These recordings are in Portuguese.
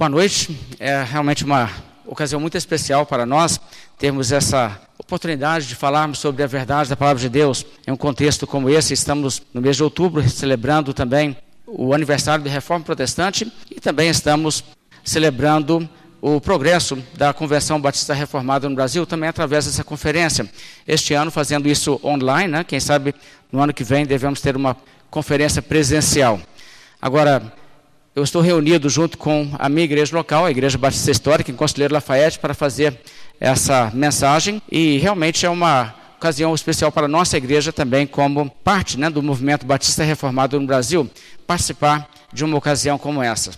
Boa noite. É realmente uma ocasião muito especial para nós termos essa oportunidade de falarmos sobre a verdade da palavra de Deus em um contexto como esse. Estamos no mês de outubro celebrando também o aniversário da Reforma Protestante e também estamos celebrando o progresso da Convenção Batista Reformada no Brasil, também através dessa conferência. Este ano, fazendo isso online, né? quem sabe no ano que vem devemos ter uma conferência presencial. Agora, eu estou reunido junto com a minha igreja local, a Igreja Batista Histórica, em Conselheiro Lafayette, para fazer essa mensagem e realmente é uma ocasião especial para a nossa igreja também, como parte né, do movimento Batista Reformado no Brasil, participar de uma ocasião como essa.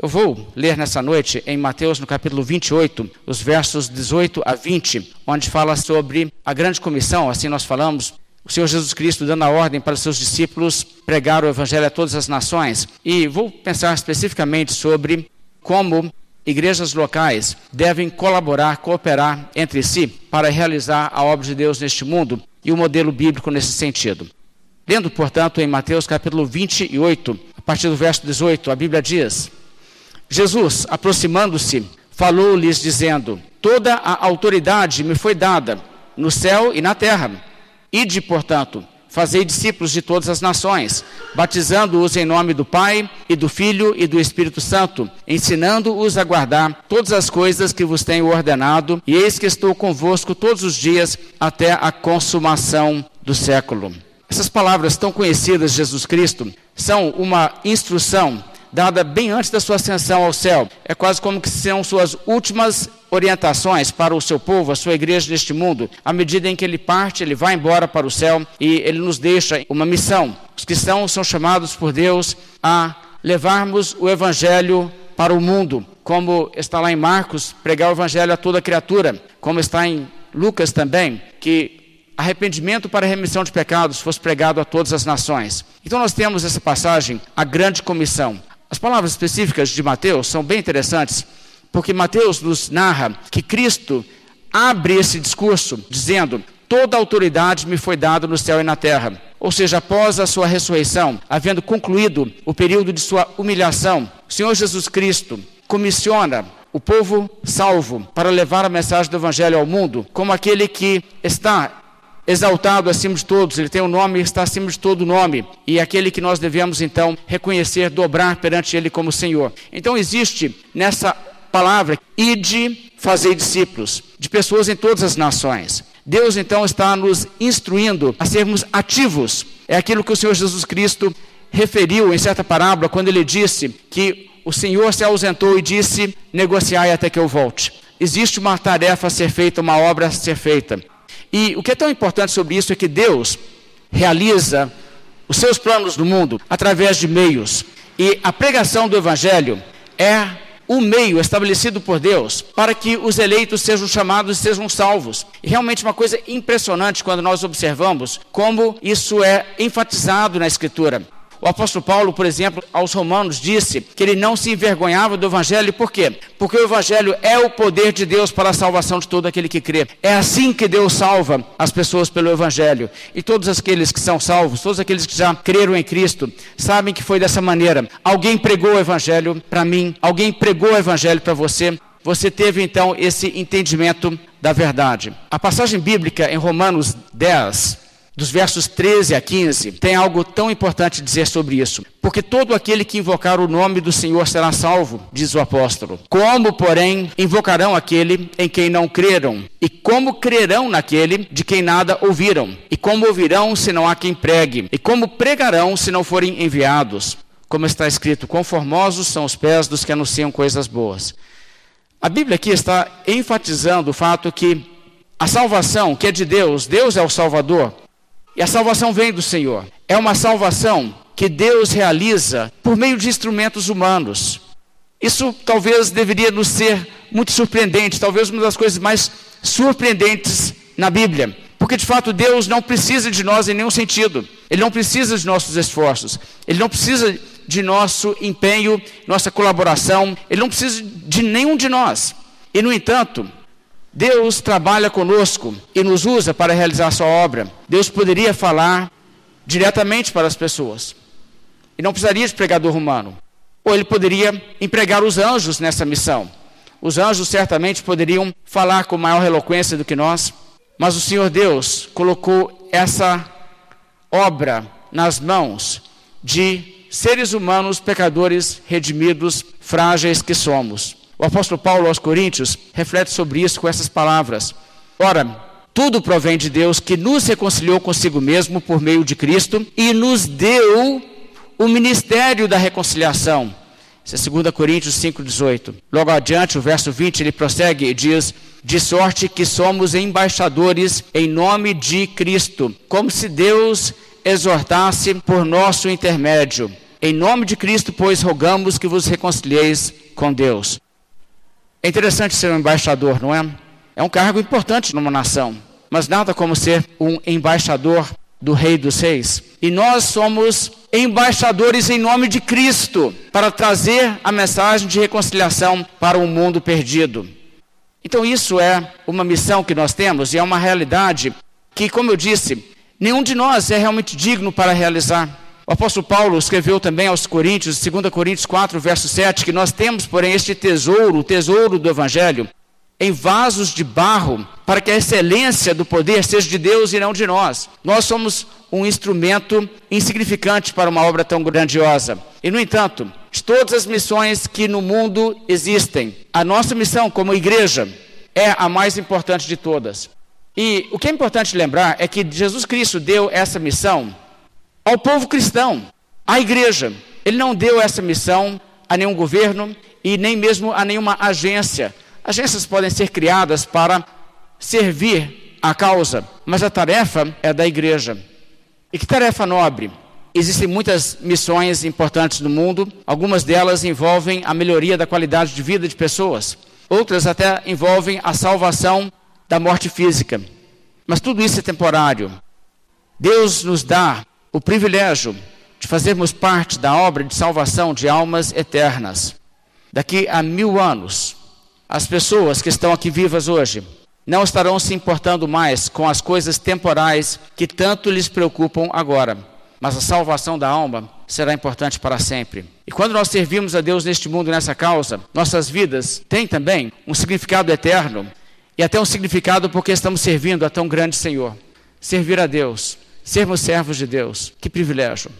Eu vou ler nessa noite em Mateus, no capítulo 28, os versos 18 a 20, onde fala sobre a grande comissão, assim nós falamos, o Senhor Jesus Cristo dando a ordem para seus discípulos pregar o Evangelho a todas as nações. E vou pensar especificamente sobre como igrejas locais devem colaborar, cooperar entre si para realizar a obra de Deus neste mundo e o modelo bíblico nesse sentido. Lendo, portanto, em Mateus capítulo 28, a partir do verso 18, a Bíblia diz: Jesus, aproximando-se, falou-lhes, dizendo: Toda a autoridade me foi dada no céu e na terra. Ide, portanto, fazei discípulos de todas as nações, batizando-os em nome do Pai e do Filho e do Espírito Santo, ensinando-os a guardar todas as coisas que vos tenho ordenado, e eis que estou convosco todos os dias até a consumação do século. Essas palavras tão conhecidas de Jesus Cristo são uma instrução dada bem antes da sua ascensão ao céu. É quase como que são suas últimas orientações para o seu povo, a sua igreja neste mundo. À medida em que ele parte, ele vai embora para o céu e ele nos deixa uma missão. Os cristãos são chamados por Deus a levarmos o evangelho para o mundo, como está lá em Marcos, pregar o evangelho a toda criatura, como está em Lucas também, que arrependimento para remissão de pecados fosse pregado a todas as nações. Então nós temos essa passagem, a grande comissão. As palavras específicas de Mateus são bem interessantes, porque Mateus nos narra que Cristo abre esse discurso dizendo: Toda autoridade me foi dada no céu e na terra. Ou seja, após a sua ressurreição, havendo concluído o período de sua humilhação, o Senhor Jesus Cristo comissiona o povo salvo para levar a mensagem do Evangelho ao mundo, como aquele que está exaltado acima de todos, ele tem um nome e está acima de todo nome, e é aquele que nós devemos então reconhecer, dobrar perante ele como Senhor. Então existe nessa palavra, ide fazer discípulos de pessoas em todas as nações. Deus então está nos instruindo a sermos ativos. É aquilo que o Senhor Jesus Cristo referiu em certa parábola quando ele disse que o Senhor se ausentou e disse: negociai até que eu volte. Existe uma tarefa a ser feita, uma obra a ser feita. E o que é tão importante sobre isso é que Deus realiza os seus planos no mundo através de meios. E a pregação do Evangelho é o meio estabelecido por Deus para que os eleitos sejam chamados e sejam salvos. E realmente uma coisa impressionante quando nós observamos como isso é enfatizado na Escritura. O apóstolo Paulo, por exemplo, aos Romanos disse que ele não se envergonhava do Evangelho, por quê? Porque o Evangelho é o poder de Deus para a salvação de todo aquele que crê. É assim que Deus salva as pessoas pelo Evangelho. E todos aqueles que são salvos, todos aqueles que já creram em Cristo, sabem que foi dessa maneira. Alguém pregou o Evangelho para mim, alguém pregou o Evangelho para você. Você teve então esse entendimento da verdade. A passagem bíblica em Romanos 10, dos versos 13 a 15, tem algo tão importante dizer sobre isso. Porque todo aquele que invocar o nome do Senhor será salvo, diz o apóstolo. Como, porém, invocarão aquele em quem não creram? E como crerão naquele de quem nada ouviram? E como ouvirão se não há quem pregue? E como pregarão se não forem enviados? Como está escrito, conformosos são os pés dos que anunciam coisas boas. A Bíblia aqui está enfatizando o fato que a salvação, que é de Deus, Deus é o Salvador, e a salvação vem do Senhor. É uma salvação que Deus realiza por meio de instrumentos humanos. Isso talvez deveria nos ser muito surpreendente, talvez uma das coisas mais surpreendentes na Bíblia. Porque de fato Deus não precisa de nós em nenhum sentido. Ele não precisa de nossos esforços. Ele não precisa de nosso empenho, nossa colaboração. Ele não precisa de nenhum de nós. E no entanto, Deus trabalha conosco e nos usa para realizar sua obra. Deus poderia falar diretamente para as pessoas. E não precisaria de pregador humano. Ou ele poderia empregar os anjos nessa missão. Os anjos certamente poderiam falar com maior eloquência do que nós, mas o Senhor Deus colocou essa obra nas mãos de seres humanos pecadores redimidos, frágeis que somos. O apóstolo Paulo aos Coríntios reflete sobre isso com essas palavras: Ora, tudo provém de Deus que nos reconciliou consigo mesmo por meio de Cristo e nos deu o ministério da reconciliação. Isso é 2 Coríntios 5,18. Logo adiante, o verso 20, ele prossegue e diz: De sorte que somos embaixadores em nome de Cristo, como se Deus exortasse por nosso intermédio. Em nome de Cristo, pois, rogamos que vos reconcilieis com Deus. É interessante ser um embaixador, não é? É um cargo importante numa nação, mas nada como ser um embaixador do Rei dos Reis. E nós somos embaixadores em nome de Cristo para trazer a mensagem de reconciliação para um mundo perdido. Então, isso é uma missão que nós temos e é uma realidade que, como eu disse, nenhum de nós é realmente digno para realizar. O apóstolo Paulo escreveu também aos Coríntios, 2 Coríntios 4, verso 7, que nós temos, porém, este tesouro, o tesouro do Evangelho, em vasos de barro, para que a excelência do poder seja de Deus e não de nós. Nós somos um instrumento insignificante para uma obra tão grandiosa. E, no entanto, de todas as missões que no mundo existem, a nossa missão como igreja é a mais importante de todas. E o que é importante lembrar é que Jesus Cristo deu essa missão ao povo cristão, à igreja. Ele não deu essa missão a nenhum governo e nem mesmo a nenhuma agência. Agências podem ser criadas para servir a causa, mas a tarefa é da igreja. E que tarefa nobre! Existem muitas missões importantes no mundo, algumas delas envolvem a melhoria da qualidade de vida de pessoas, outras até envolvem a salvação da morte física. Mas tudo isso é temporário. Deus nos dá o privilégio de fazermos parte da obra de salvação de almas eternas. Daqui a mil anos, as pessoas que estão aqui vivas hoje não estarão se importando mais com as coisas temporais que tanto lhes preocupam agora, mas a salvação da alma será importante para sempre. E quando nós servimos a Deus neste mundo, nessa causa, nossas vidas têm também um significado eterno e até um significado porque estamos servindo a tão grande Senhor. Servir a Deus sermos servos de Deus. Que privilégio.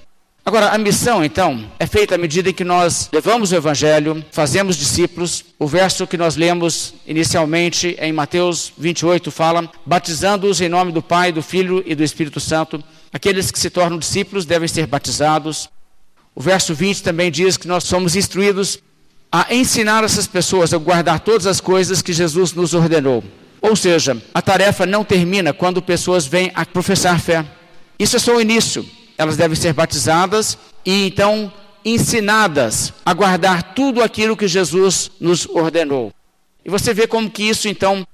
Agora, a missão, então, é feita à medida em que nós levamos o Evangelho, fazemos discípulos. O verso que nós lemos inicialmente em Mateus 28 fala: batizando-os em nome do Pai, do Filho e do Espírito Santo. Aqueles que se tornam discípulos devem ser batizados. O verso 20 também diz que nós somos instruídos a ensinar essas pessoas a guardar todas as coisas que Jesus nos ordenou. Ou seja, a tarefa não termina quando pessoas vêm a professar fé. Isso é só o início. Elas devem ser batizadas e então ensinadas a guardar tudo aquilo que Jesus nos ordenou. E você vê como que isso então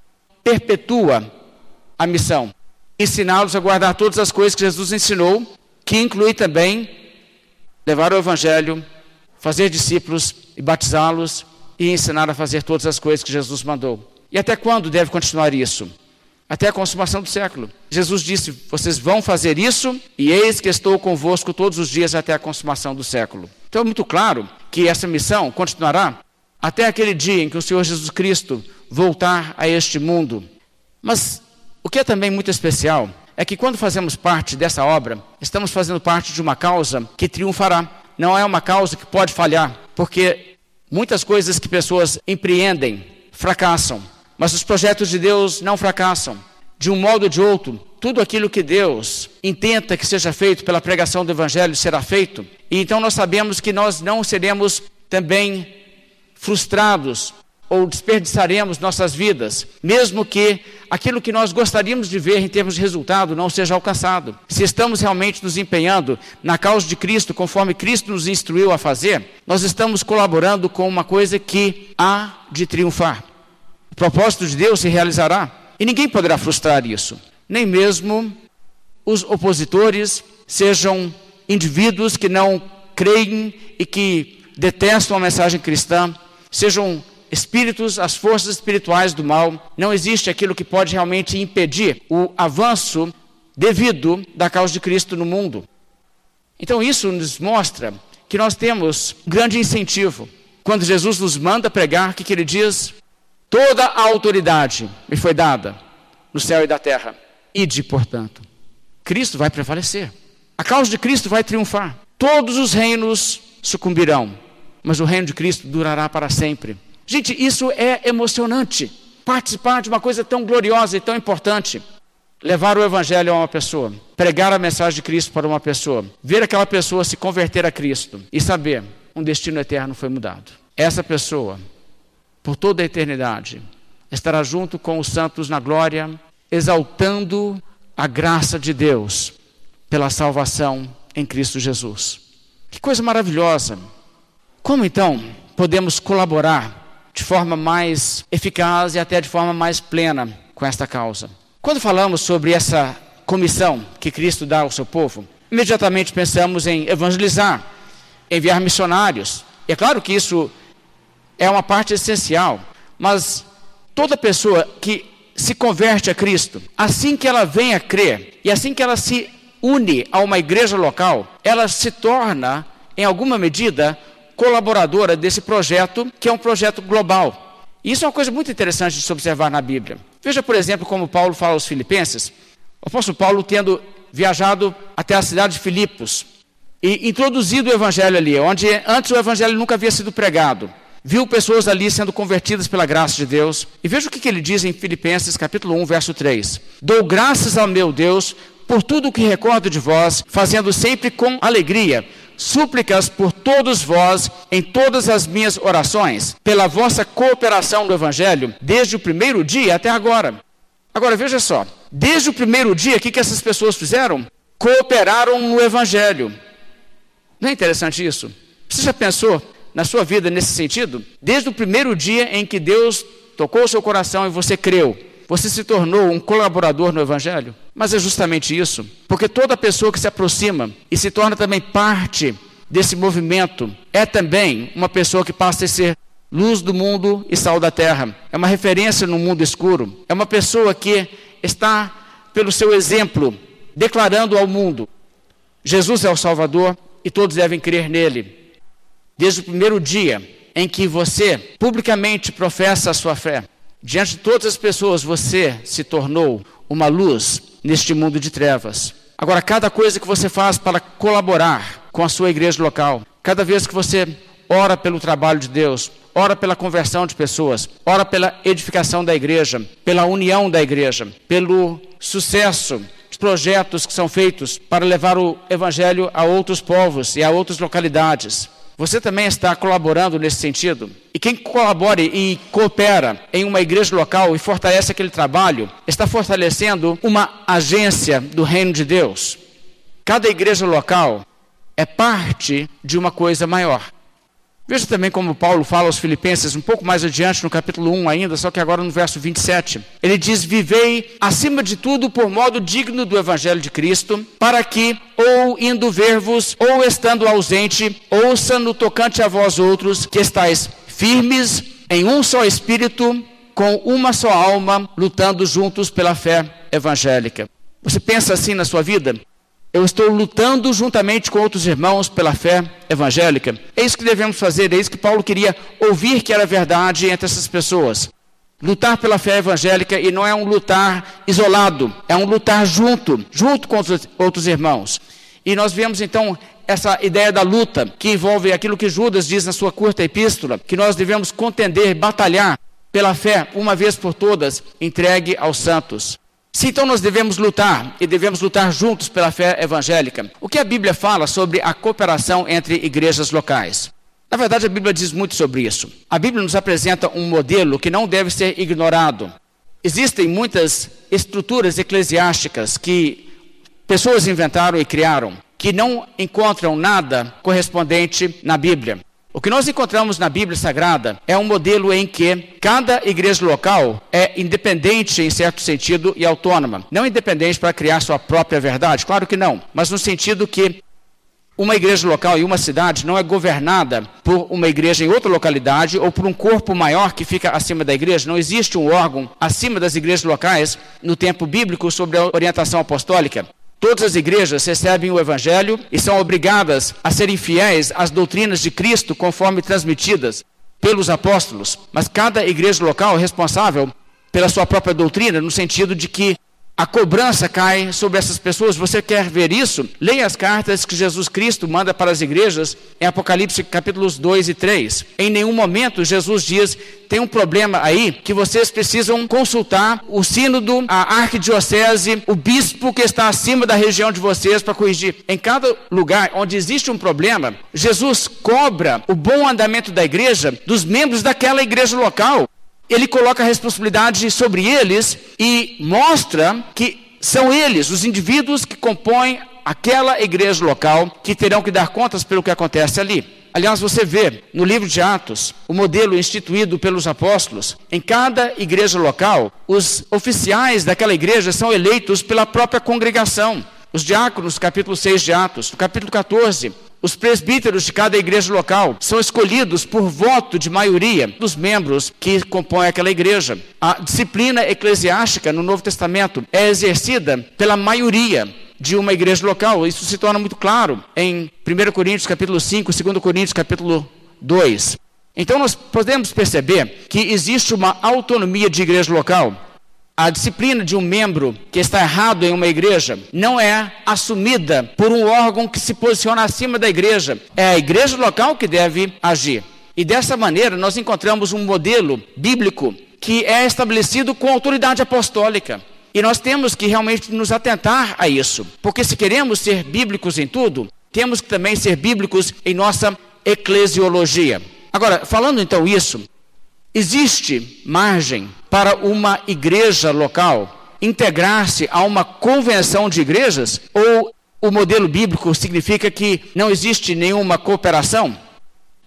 perpetua a missão. Ensiná-los a guardar todas as coisas que Jesus ensinou, que inclui também levar o evangelho, fazer discípulos e batizá-los e ensinar a fazer todas as coisas que Jesus mandou. E até quando deve continuar isso? Até a consumação do século. Jesus disse: Vocês vão fazer isso, e eis que estou convosco todos os dias até a consumação do século. Então é muito claro que essa missão continuará até aquele dia em que o Senhor Jesus Cristo voltar a este mundo. Mas o que é também muito especial é que quando fazemos parte dessa obra, estamos fazendo parte de uma causa que triunfará. Não é uma causa que pode falhar, porque muitas coisas que pessoas empreendem fracassam. Mas os projetos de Deus não fracassam. De um modo ou de outro, tudo aquilo que Deus intenta que seja feito pela pregação do Evangelho será feito. E então nós sabemos que nós não seremos também frustrados ou desperdiçaremos nossas vidas, mesmo que aquilo que nós gostaríamos de ver em termos de resultado não seja alcançado. Se estamos realmente nos empenhando na causa de Cristo, conforme Cristo nos instruiu a fazer, nós estamos colaborando com uma coisa que há de triunfar propósito de Deus se realizará. E ninguém poderá frustrar isso. Nem mesmo os opositores sejam indivíduos que não creem e que detestam a mensagem cristã, sejam espíritos, as forças espirituais do mal. Não existe aquilo que pode realmente impedir o avanço devido da causa de Cristo no mundo. Então isso nos mostra que nós temos grande incentivo. Quando Jesus nos manda pregar, o que, que ele diz? Toda a autoridade me foi dada no céu e da terra. Ide, portanto. Cristo vai prevalecer. A causa de Cristo vai triunfar. Todos os reinos sucumbirão, mas o reino de Cristo durará para sempre. Gente, isso é emocionante. Participar de uma coisa tão gloriosa e tão importante. Levar o evangelho a uma pessoa, pregar a mensagem de Cristo para uma pessoa, ver aquela pessoa se converter a Cristo e saber um destino eterno foi mudado. Essa pessoa, por toda a eternidade, estará junto com os santos na glória, exaltando a graça de Deus pela salvação em Cristo Jesus. Que coisa maravilhosa! Como então podemos colaborar de forma mais eficaz e até de forma mais plena com esta causa? Quando falamos sobre essa comissão que Cristo dá ao seu povo, imediatamente pensamos em evangelizar, enviar missionários. É claro que isso é uma parte essencial, mas toda pessoa que se converte a Cristo, assim que ela vem a crer e assim que ela se une a uma igreja local, ela se torna, em alguma medida, colaboradora desse projeto, que é um projeto global. Isso é uma coisa muito interessante de se observar na Bíblia. Veja, por exemplo, como Paulo fala aos Filipenses. O apóstolo Paulo, tendo viajado até a cidade de Filipos e introduzido o evangelho ali, onde antes o evangelho nunca havia sido pregado, viu pessoas ali sendo convertidas pela graça de Deus. E veja o que, ele diz em Filipenses capítulo 1, verso 3. Dou graças ao meu Deus por tudo o que recordo de vós, fazendo sempre com alegria súplicas por todos vós em todas as minhas orações, pela vossa cooperação no Evangelho, desde o primeiro dia até agora. Agora veja só, desde o primeiro dia, o que, que essas pessoas fizeram? Cooperaram no Evangelho. Não é interessante isso? Você já pensou na sua vida nesse sentido? Desde o primeiro dia em que Deus tocou o seu coração e você creu, você se tornou um colaborador no Evangelho? Mas é justamente isso, porque toda pessoa que se aproxima e se torna também parte desse movimento é também uma pessoa que passa a ser luz do mundo e sal da terra. É uma referência no mundo escuro. É uma pessoa que está, pelo seu exemplo, declarando ao mundo: Jesus é o Salvador e todos devem crer nele. Desde o primeiro dia em que você publicamente professa a sua fé, Diante de todas as pessoas, você se tornou uma luz neste mundo de trevas. Agora, cada coisa que você faz para colaborar com a sua igreja local, cada vez que você ora pelo trabalho de Deus, ora pela conversão de pessoas, ora pela edificação da igreja, pela união da igreja, pelo sucesso de projetos que são feitos para levar o evangelho a outros povos e a outras localidades. Você também está colaborando nesse sentido? E quem colabora e coopera em uma igreja local e fortalece aquele trabalho, está fortalecendo uma agência do reino de Deus. Cada igreja local é parte de uma coisa maior. Veja também como Paulo fala aos Filipenses, um pouco mais adiante, no capítulo 1 ainda, só que agora no verso 27. Ele diz: Vivei acima de tudo por modo digno do Evangelho de Cristo, para que, ou indo ver-vos, ou estando ausente, ouça no tocante a vós outros, que estáis firmes em um só espírito, com uma só alma, lutando juntos pela fé evangélica. Você pensa assim na sua vida? Eu estou lutando juntamente com outros irmãos pela fé evangélica. É isso que devemos fazer, é isso que Paulo queria ouvir que era verdade entre essas pessoas. Lutar pela fé evangélica e não é um lutar isolado, é um lutar junto, junto com os outros irmãos. E nós vemos então essa ideia da luta, que envolve aquilo que Judas diz na sua curta epístola, que nós devemos contender, batalhar pela fé, uma vez por todas, entregue aos santos. Se então nós devemos lutar e devemos lutar juntos pela fé evangélica, o que a Bíblia fala sobre a cooperação entre igrejas locais? Na verdade, a Bíblia diz muito sobre isso. A Bíblia nos apresenta um modelo que não deve ser ignorado. Existem muitas estruturas eclesiásticas que pessoas inventaram e criaram, que não encontram nada correspondente na Bíblia. O que nós encontramos na Bíblia Sagrada é um modelo em que cada igreja local é independente em certo sentido e autônoma. Não independente para criar sua própria verdade, claro que não, mas no sentido que uma igreja local e uma cidade não é governada por uma igreja em outra localidade ou por um corpo maior que fica acima da igreja. Não existe um órgão acima das igrejas locais no tempo bíblico sobre a orientação apostólica. Todas as igrejas recebem o Evangelho e são obrigadas a serem fiéis às doutrinas de Cristo conforme transmitidas pelos apóstolos, mas cada igreja local é responsável pela sua própria doutrina, no sentido de que a cobrança cai sobre essas pessoas. Você quer ver isso? Leia as cartas que Jesus Cristo manda para as igrejas em Apocalipse capítulos 2 e 3. Em nenhum momento Jesus diz: tem um problema aí que vocês precisam consultar o sínodo, a arquidiocese, o bispo que está acima da região de vocês para corrigir. Em cada lugar onde existe um problema, Jesus cobra o bom andamento da igreja dos membros daquela igreja local ele coloca a responsabilidade sobre eles e mostra que são eles, os indivíduos que compõem aquela igreja local, que terão que dar contas pelo que acontece ali. Aliás, você vê no livro de Atos o modelo instituído pelos apóstolos. Em cada igreja local, os oficiais daquela igreja são eleitos pela própria congregação. Os diáconos, capítulo 6 de Atos, capítulo 14, os presbíteros de cada igreja local são escolhidos por voto de maioria dos membros que compõem aquela igreja. A disciplina eclesiástica no Novo Testamento é exercida pela maioria de uma igreja local. Isso se torna muito claro em 1 Coríntios capítulo 5, 2 Coríntios capítulo 2. Então nós podemos perceber que existe uma autonomia de igreja local a disciplina de um membro que está errado em uma igreja não é assumida por um órgão que se posiciona acima da igreja. É a igreja local que deve agir. E dessa maneira nós encontramos um modelo bíblico que é estabelecido com autoridade apostólica. E nós temos que realmente nos atentar a isso, porque se queremos ser bíblicos em tudo, temos que também ser bíblicos em nossa eclesiologia. Agora, falando então isso, Existe margem para uma igreja local integrar-se a uma convenção de igrejas? Ou o modelo bíblico significa que não existe nenhuma cooperação?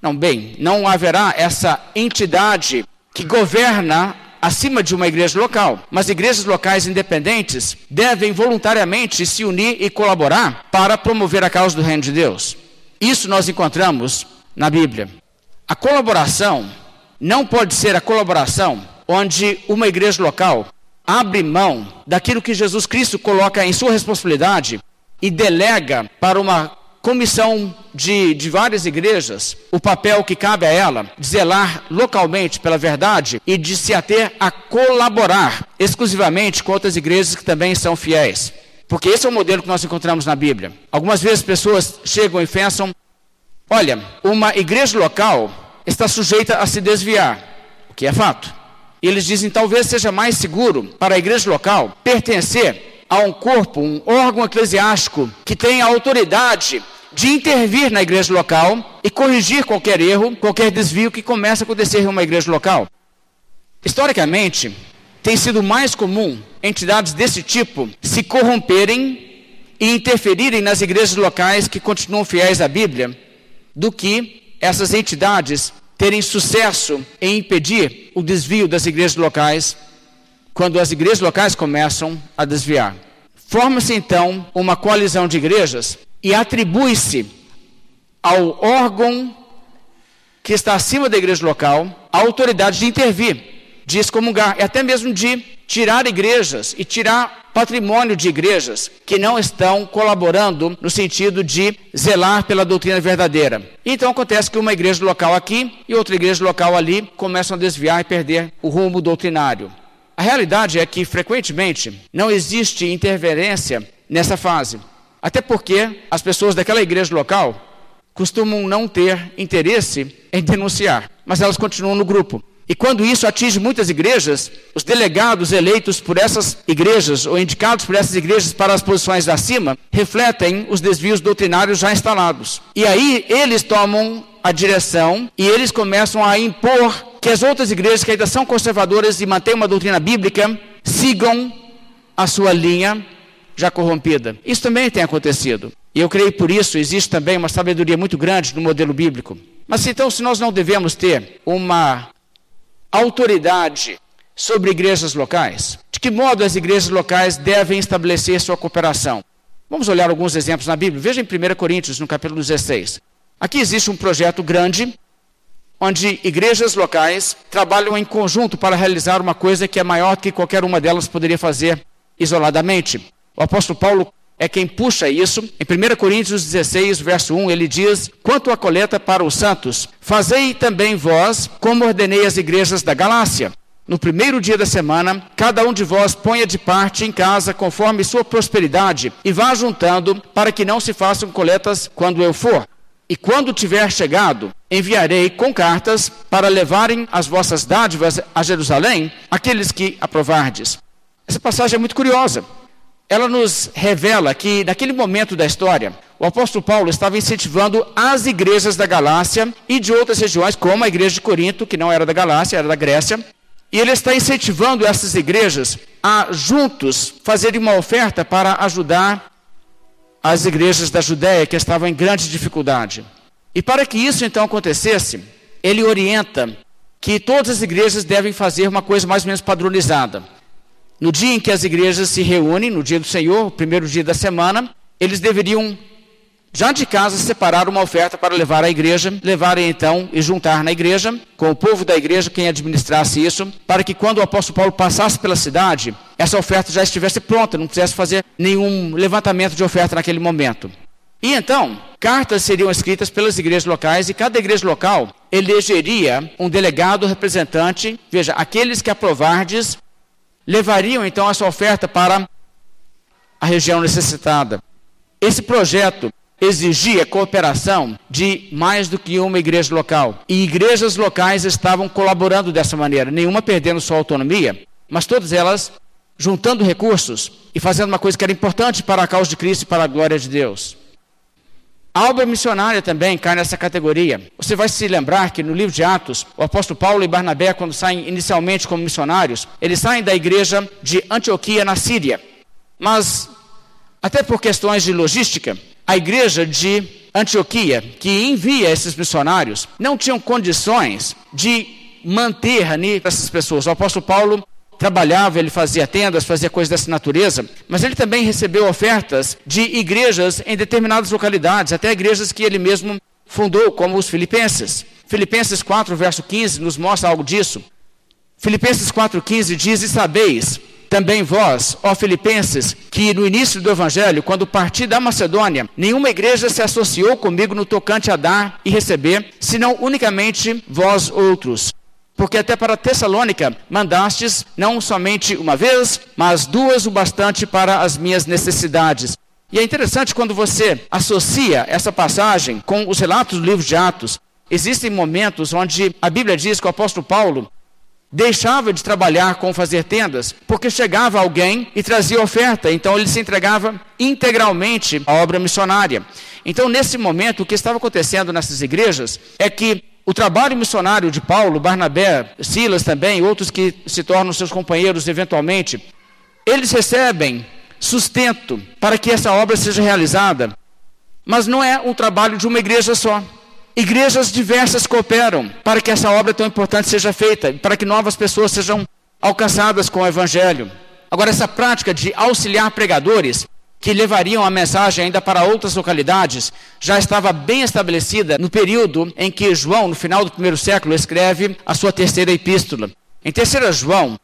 Não, bem, não haverá essa entidade que governa acima de uma igreja local. Mas igrejas locais independentes devem voluntariamente se unir e colaborar para promover a causa do reino de Deus. Isso nós encontramos na Bíblia. A colaboração não pode ser a colaboração onde uma igreja local abre mão daquilo que Jesus Cristo coloca em sua responsabilidade e delega para uma comissão de, de várias igrejas o papel que cabe a ela de zelar localmente pela verdade e de se ater a colaborar exclusivamente com outras igrejas que também são fiéis. Porque esse é o modelo que nós encontramos na Bíblia. Algumas vezes pessoas chegam e pensam: olha, uma igreja local está sujeita a se desviar, o que é fato. Eles dizem talvez seja mais seguro para a igreja local pertencer a um corpo, um órgão eclesiástico que tenha autoridade de intervir na igreja local e corrigir qualquer erro, qualquer desvio que comece a acontecer em uma igreja local. Historicamente, tem sido mais comum entidades desse tipo se corromperem e interferirem nas igrejas locais que continuam fiéis à Bíblia do que essas entidades terem sucesso em impedir o desvio das igrejas locais quando as igrejas locais começam a desviar. Forma-se então uma coalizão de igrejas e atribui-se ao órgão que está acima da igreja local a autoridade de intervir, de excomungar e até mesmo de tirar igrejas e tirar patrimônio de igrejas que não estão colaborando no sentido de zelar pela doutrina verdadeira. Então acontece que uma igreja local aqui e outra igreja local ali começam a desviar e perder o rumo doutrinário. A realidade é que frequentemente não existe interferência nessa fase. Até porque as pessoas daquela igreja local costumam não ter interesse em denunciar, mas elas continuam no grupo. E quando isso atinge muitas igrejas, os delegados eleitos por essas igrejas ou indicados por essas igrejas para as posições acima refletem os desvios doutrinários já instalados. E aí eles tomam a direção e eles começam a impor que as outras igrejas que ainda são conservadoras e mantêm uma doutrina bíblica sigam a sua linha já corrompida. Isso também tem acontecido. E eu creio por isso existe também uma sabedoria muito grande no modelo bíblico. Mas então, se nós não devemos ter uma autoridade sobre igrejas locais? De que modo as igrejas locais devem estabelecer sua cooperação? Vamos olhar alguns exemplos na Bíblia. Veja em 1 Coríntios, no capítulo 16. Aqui existe um projeto grande, onde igrejas locais trabalham em conjunto para realizar uma coisa que é maior que qualquer uma delas poderia fazer isoladamente. O apóstolo Paulo é quem puxa isso. Em 1 Coríntios 16, verso 1, ele diz: Quanto à coleta para os santos, fazei também vós, como ordenei as igrejas da Galácia. No primeiro dia da semana, cada um de vós ponha de parte em casa conforme sua prosperidade e vá juntando, para que não se façam coletas quando eu for. E quando tiver chegado, enviarei com cartas para levarem as vossas dádivas a Jerusalém, aqueles que aprovardes. Essa passagem é muito curiosa ela nos revela que, naquele momento da história, o apóstolo Paulo estava incentivando as igrejas da Galácia e de outras regiões, como a igreja de Corinto, que não era da Galácia, era da Grécia. E ele está incentivando essas igrejas a juntos fazerem uma oferta para ajudar as igrejas da Judéia que estavam em grande dificuldade. E para que isso então acontecesse, ele orienta que todas as igrejas devem fazer uma coisa mais ou menos padronizada. No dia em que as igrejas se reúnem, no dia do Senhor, o primeiro dia da semana, eles deveriam, já de casa, separar uma oferta para levar à igreja, levarem então e juntar na igreja, com o povo da igreja, quem administrasse isso, para que quando o apóstolo Paulo passasse pela cidade, essa oferta já estivesse pronta, não precisasse fazer nenhum levantamento de oferta naquele momento. E então, cartas seriam escritas pelas igrejas locais e cada igreja local elegeria um delegado representante, veja, aqueles que aprovardes levariam então essa oferta para a região necessitada. Esse projeto exigia cooperação de mais do que uma igreja local. E igrejas locais estavam colaborando dessa maneira, nenhuma perdendo sua autonomia, mas todas elas juntando recursos e fazendo uma coisa que era importante para a causa de Cristo e para a glória de Deus. A obra missionária também cai nessa categoria. Você vai se lembrar que no livro de Atos, o apóstolo Paulo e Barnabé, quando saem inicialmente como missionários, eles saem da igreja de Antioquia, na Síria. Mas, até por questões de logística, a igreja de Antioquia, que envia esses missionários, não tinham condições de manter essas pessoas. O apóstolo Paulo trabalhava, ele fazia tendas, fazia coisas dessa natureza, mas ele também recebeu ofertas de igrejas em determinadas localidades, até igrejas que ele mesmo fundou, como os filipenses. Filipenses 4, verso 15, nos mostra algo disso. Filipenses 4,15 diz: E sabeis, também vós, ó Filipenses, que no início do Evangelho, quando parti da Macedônia, nenhuma igreja se associou comigo no tocante a dar e receber, senão unicamente vós outros. Porque até para Tessalônica mandastes não somente uma vez, mas duas o bastante para as minhas necessidades. E é interessante quando você associa essa passagem com os relatos do livro de Atos. Existem momentos onde a Bíblia diz que o apóstolo Paulo deixava de trabalhar com fazer tendas, porque chegava alguém e trazia oferta, então ele se entregava integralmente à obra missionária. Então, nesse momento, o que estava acontecendo nessas igrejas é que o trabalho missionário de Paulo, Barnabé, Silas também, outros que se tornam seus companheiros eventualmente, eles recebem sustento para que essa obra seja realizada. Mas não é um trabalho de uma igreja só. Igrejas diversas cooperam para que essa obra tão importante seja feita, para que novas pessoas sejam alcançadas com o Evangelho. Agora, essa prática de auxiliar pregadores que levariam a mensagem ainda para outras localidades, já estava bem estabelecida no período em que João, no final do primeiro século, escreve a sua terceira epístola. Em terceira João,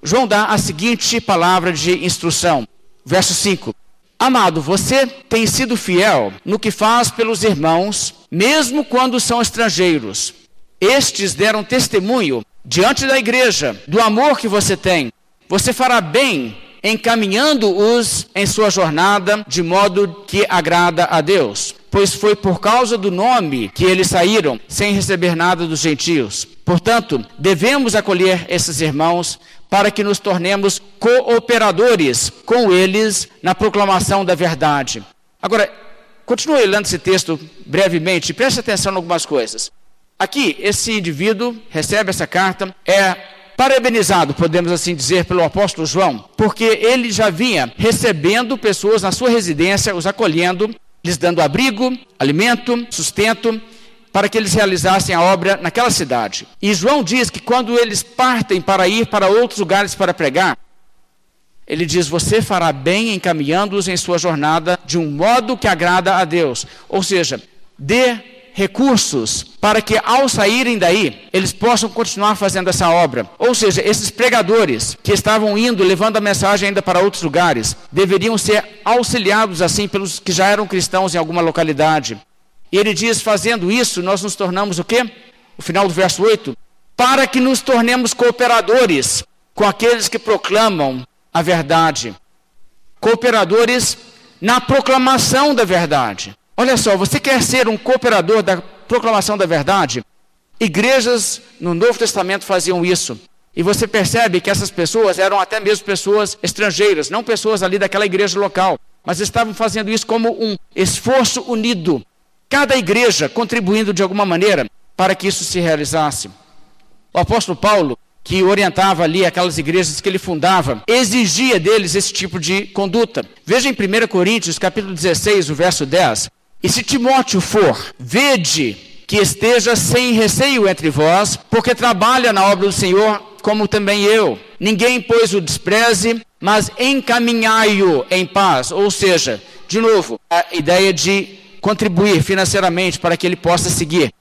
João dá a seguinte palavra de instrução, verso 5. Amado, você tem sido fiel no que faz pelos irmãos, mesmo quando são estrangeiros. Estes deram testemunho diante da igreja do amor que você tem. Você fará bem encaminhando-os em sua jornada de modo que agrada a Deus. Pois foi por causa do nome que eles saíram, sem receber nada dos gentios. Portanto, devemos acolher esses irmãos para que nos tornemos cooperadores com eles na proclamação da verdade. Agora, continue lendo esse texto brevemente, preste atenção em algumas coisas. Aqui, esse indivíduo recebe essa carta, é parabenizado, podemos assim dizer, pelo apóstolo João, porque ele já vinha recebendo pessoas na sua residência, os acolhendo, lhes dando abrigo, alimento, sustento, para que eles realizassem a obra naquela cidade. E João diz que quando eles partem para ir para outros lugares para pregar, ele diz: Você fará bem encaminhando-os em sua jornada de um modo que agrada a Deus. Ou seja, dê recursos para que, ao saírem daí, eles possam continuar fazendo essa obra. Ou seja, esses pregadores que estavam indo, levando a mensagem ainda para outros lugares, deveriam ser auxiliados assim pelos que já eram cristãos em alguma localidade. E ele diz: fazendo isso, nós nos tornamos o quê? O final do verso 8: para que nos tornemos cooperadores com aqueles que proclamam a verdade. Cooperadores na proclamação da verdade. Olha só, você quer ser um cooperador da proclamação da verdade? Igrejas no Novo Testamento faziam isso. E você percebe que essas pessoas eram até mesmo pessoas estrangeiras, não pessoas ali daquela igreja local, mas estavam fazendo isso como um esforço unido. Cada igreja contribuindo de alguma maneira para que isso se realizasse. O apóstolo Paulo, que orientava ali aquelas igrejas que ele fundava, exigia deles esse tipo de conduta. Veja em 1 Coríntios, capítulo 16, o verso 10. E se Timóteo for, vede que esteja sem receio entre vós, porque trabalha na obra do Senhor, como também eu. Ninguém, pois, o despreze, mas encaminhai-o em paz. Ou seja, de novo, a ideia de contribuir financeiramente para que ele possa seguir,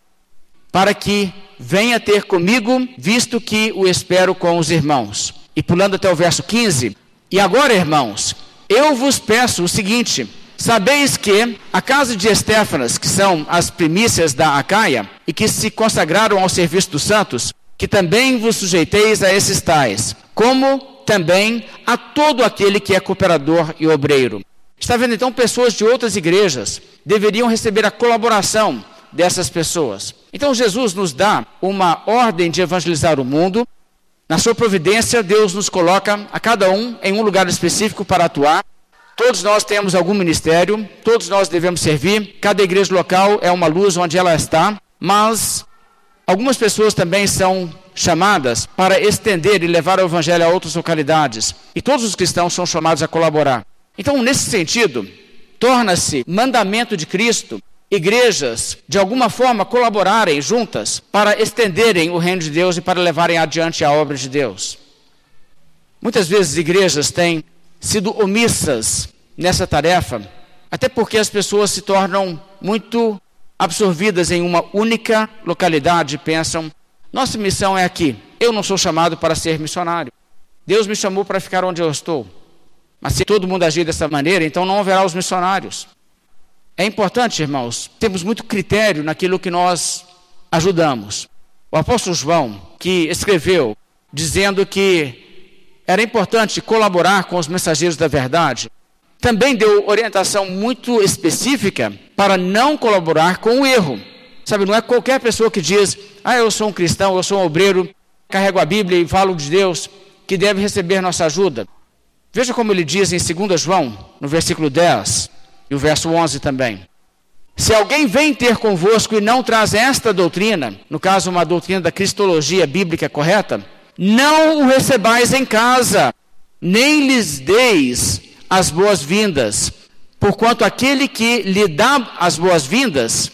para que venha ter comigo, visto que o espero com os irmãos. E pulando até o verso 15, e agora, irmãos, eu vos peço o seguinte: Sabeis que a casa de Estéfanas, que são as primícias da Acaia, e que se consagraram ao serviço dos santos, que também vos sujeiteis a esses tais, como também a todo aquele que é cooperador e obreiro. Está vendo então pessoas de outras igrejas deveriam receber a colaboração dessas pessoas. Então Jesus nos dá uma ordem de evangelizar o mundo. Na sua providência, Deus nos coloca a cada um em um lugar específico para atuar. Todos nós temos algum ministério, todos nós devemos servir. Cada igreja local é uma luz onde ela está, mas algumas pessoas também são chamadas para estender e levar o evangelho a outras localidades. E todos os cristãos são chamados a colaborar. Então, nesse sentido, torna-se mandamento de Cristo igrejas, de alguma forma, colaborarem juntas para estenderem o reino de Deus e para levarem adiante a obra de Deus. Muitas vezes igrejas têm sido omissas nessa tarefa, até porque as pessoas se tornam muito absorvidas em uma única localidade pensam: nossa missão é aqui, eu não sou chamado para ser missionário. Deus me chamou para ficar onde eu estou. Mas se todo mundo agir dessa maneira, então não haverá os missionários. É importante, irmãos, temos muito critério naquilo que nós ajudamos. O apóstolo João, que escreveu dizendo que era importante colaborar com os mensageiros da verdade, também deu orientação muito específica para não colaborar com o erro. Sabe, não é qualquer pessoa que diz, ah, eu sou um cristão, eu sou um obreiro, carrego a Bíblia e falo de Deus, que deve receber nossa ajuda. Veja como ele diz em 2 João, no versículo 10 e o verso 11 também. Se alguém vem ter convosco e não traz esta doutrina, no caso uma doutrina da cristologia bíblica correta, não o recebais em casa, nem lhes deis as boas-vindas, porquanto aquele que lhe dá as boas-vindas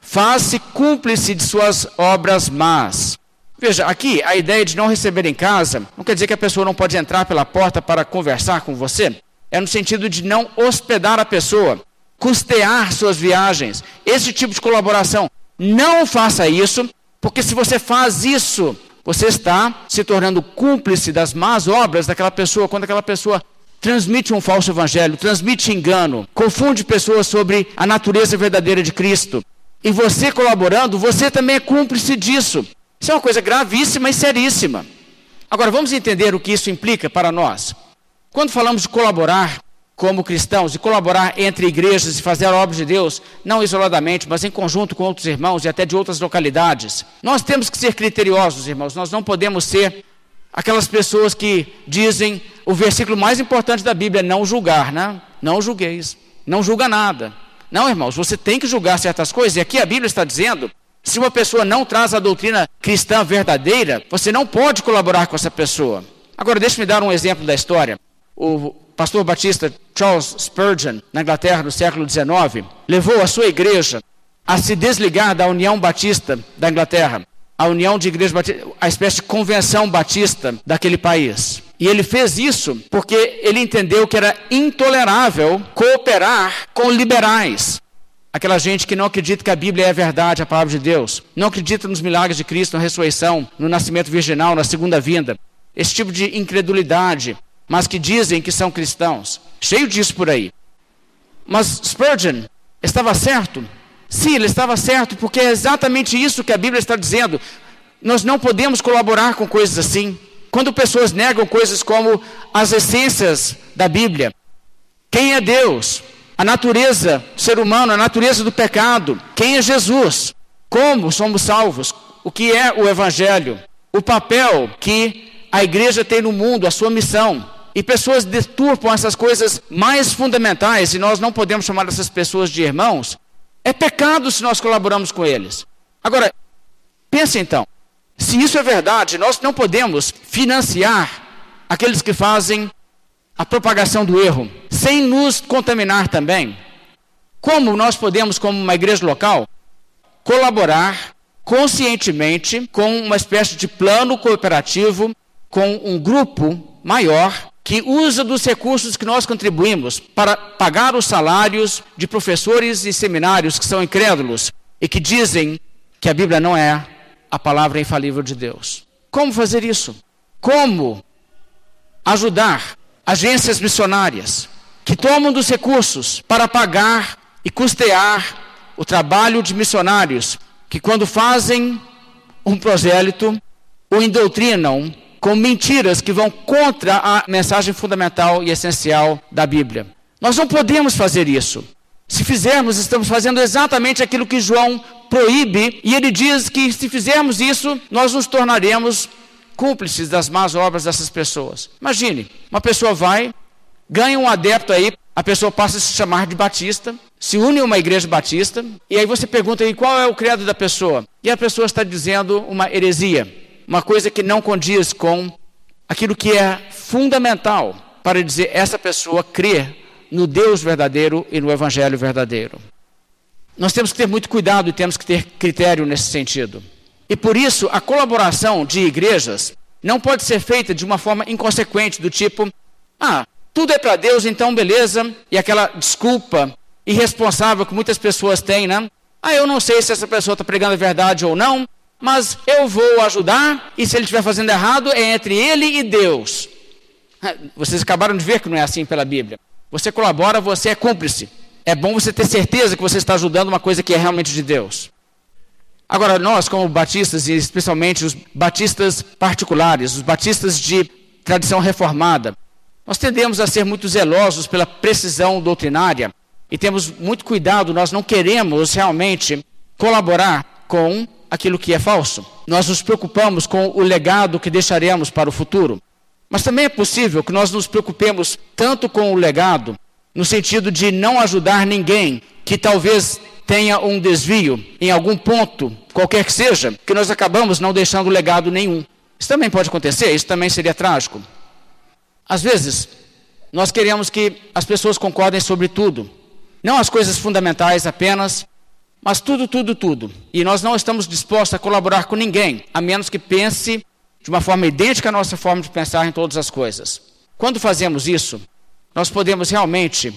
faz-se cúmplice de suas obras más. Veja, aqui a ideia de não receber em casa não quer dizer que a pessoa não pode entrar pela porta para conversar com você. É no sentido de não hospedar a pessoa, custear suas viagens, esse tipo de colaboração. Não faça isso, porque se você faz isso, você está se tornando cúmplice das más obras daquela pessoa, quando aquela pessoa transmite um falso evangelho, transmite engano, confunde pessoas sobre a natureza verdadeira de Cristo. E você colaborando, você também é cúmplice disso. Isso é uma coisa gravíssima e seríssima. Agora, vamos entender o que isso implica para nós. Quando falamos de colaborar como cristãos e colaborar entre igrejas e fazer a obra de Deus, não isoladamente, mas em conjunto com outros irmãos e até de outras localidades. Nós temos que ser criteriosos, irmãos. Nós não podemos ser aquelas pessoas que dizem o versículo mais importante da Bíblia, não julgar, né? Não julgueis. Não julga nada. Não, irmãos, você tem que julgar certas coisas. E aqui a Bíblia está dizendo, se uma pessoa não traz a doutrina cristã verdadeira, você não pode colaborar com essa pessoa. Agora, deixe-me dar um exemplo da história. O pastor batista Charles Spurgeon, na Inglaterra, no século XIX, levou a sua igreja a se desligar da União Batista da Inglaterra, a União de Igrejas Batistas, a espécie de convenção batista daquele país. E ele fez isso porque ele entendeu que era intolerável cooperar com liberais. Aquela gente que não acredita que a Bíblia é a verdade, a palavra de Deus. Não acredita nos milagres de Cristo, na ressurreição, no nascimento virginal, na segunda vinda. Esse tipo de incredulidade, mas que dizem que são cristãos. Cheio disso por aí. Mas Spurgeon estava certo? Sim, ele estava certo, porque é exatamente isso que a Bíblia está dizendo. Nós não podemos colaborar com coisas assim. Quando pessoas negam coisas como as essências da Bíblia, quem é Deus, a natureza do ser humano, a natureza do pecado, quem é Jesus, como somos salvos, o que é o Evangelho, o papel que a igreja tem no mundo, a sua missão. E pessoas deturpam essas coisas mais fundamentais, e nós não podemos chamar essas pessoas de irmãos. É pecado se nós colaboramos com eles. Agora, pense então: se isso é verdade, nós não podemos financiar aqueles que fazem a propagação do erro, sem nos contaminar também. Como nós podemos, como uma igreja local, colaborar conscientemente com uma espécie de plano cooperativo com um grupo maior que usa dos recursos que nós contribuímos para pagar os salários de professores e seminários que são incrédulos e que dizem que a Bíblia não é a palavra infalível de Deus. Como fazer isso? Como ajudar agências missionárias que tomam dos recursos para pagar e custear o trabalho de missionários que, quando fazem um prosélito, o indoctrinam com mentiras que vão contra a mensagem fundamental e essencial da Bíblia. Nós não podemos fazer isso. Se fizermos, estamos fazendo exatamente aquilo que João proíbe, e ele diz que se fizermos isso, nós nos tornaremos cúmplices das más obras dessas pessoas. Imagine, uma pessoa vai, ganha um adepto aí, a pessoa passa a se chamar de batista, se une a uma igreja batista, e aí você pergunta aí qual é o credo da pessoa. E a pessoa está dizendo uma heresia, uma coisa que não condiz com aquilo que é fundamental para dizer essa pessoa crê no Deus verdadeiro e no evangelho verdadeiro. Nós temos que ter muito cuidado e temos que ter critério nesse sentido. E por isso, a colaboração de igrejas não pode ser feita de uma forma inconsequente, do tipo, ah, tudo é para Deus, então beleza, e aquela desculpa irresponsável que muitas pessoas têm, né? Ah, eu não sei se essa pessoa está pregando a verdade ou não, mas eu vou ajudar, e se ele estiver fazendo errado, é entre ele e Deus. Vocês acabaram de ver que não é assim pela Bíblia. Você colabora, você é cúmplice. É bom você ter certeza que você está ajudando uma coisa que é realmente de Deus. Agora, nós, como batistas, e especialmente os batistas particulares, os batistas de tradição reformada, nós tendemos a ser muito zelosos pela precisão doutrinária e temos muito cuidado, nós não queremos realmente colaborar com aquilo que é falso. Nós nos preocupamos com o legado que deixaremos para o futuro. Mas também é possível que nós nos preocupemos tanto com o legado, no sentido de não ajudar ninguém que talvez tenha um desvio em algum ponto, qualquer que seja, que nós acabamos não deixando legado nenhum. Isso também pode acontecer, isso também seria trágico. Às vezes, nós queremos que as pessoas concordem sobre tudo, não as coisas fundamentais apenas, mas tudo, tudo, tudo. E nós não estamos dispostos a colaborar com ninguém, a menos que pense de uma forma idêntica à nossa forma de pensar em todas as coisas. Quando fazemos isso, nós podemos realmente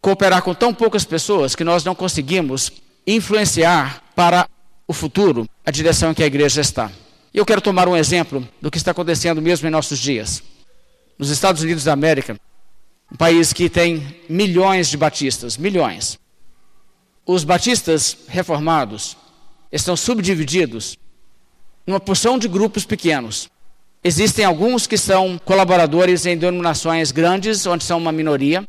cooperar com tão poucas pessoas que nós não conseguimos influenciar para o futuro a direção em que a igreja está. Eu quero tomar um exemplo do que está acontecendo mesmo em nossos dias. Nos Estados Unidos da América, um país que tem milhões de batistas, milhões. Os batistas reformados estão subdivididos numa porção de grupos pequenos. Existem alguns que são colaboradores em denominações grandes, onde são uma minoria,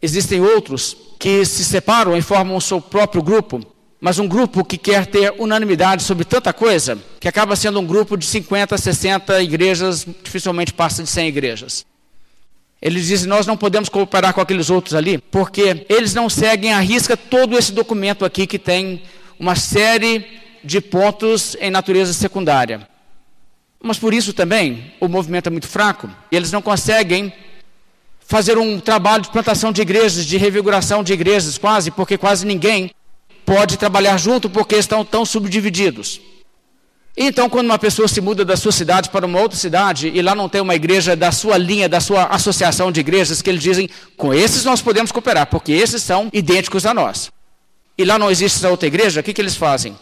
Existem outros que se separam e formam o seu próprio grupo, mas um grupo que quer ter unanimidade sobre tanta coisa, que acaba sendo um grupo de 50, 60 igrejas, dificilmente passa de 100 igrejas. Eles dizem: Nós não podemos cooperar com aqueles outros ali, porque eles não seguem à risca todo esse documento aqui que tem uma série de pontos em natureza secundária. Mas por isso também o movimento é muito fraco e eles não conseguem fazer um trabalho de plantação de igrejas, de revigoração de igrejas, quase, porque quase ninguém pode trabalhar junto porque estão tão subdivididos. Então, quando uma pessoa se muda da sua cidade para uma outra cidade e lá não tem uma igreja da sua linha, da sua associação de igrejas, que eles dizem, com esses nós podemos cooperar, porque esses são idênticos a nós. e lá não existe essa outra igreja, o que, que eles fazem?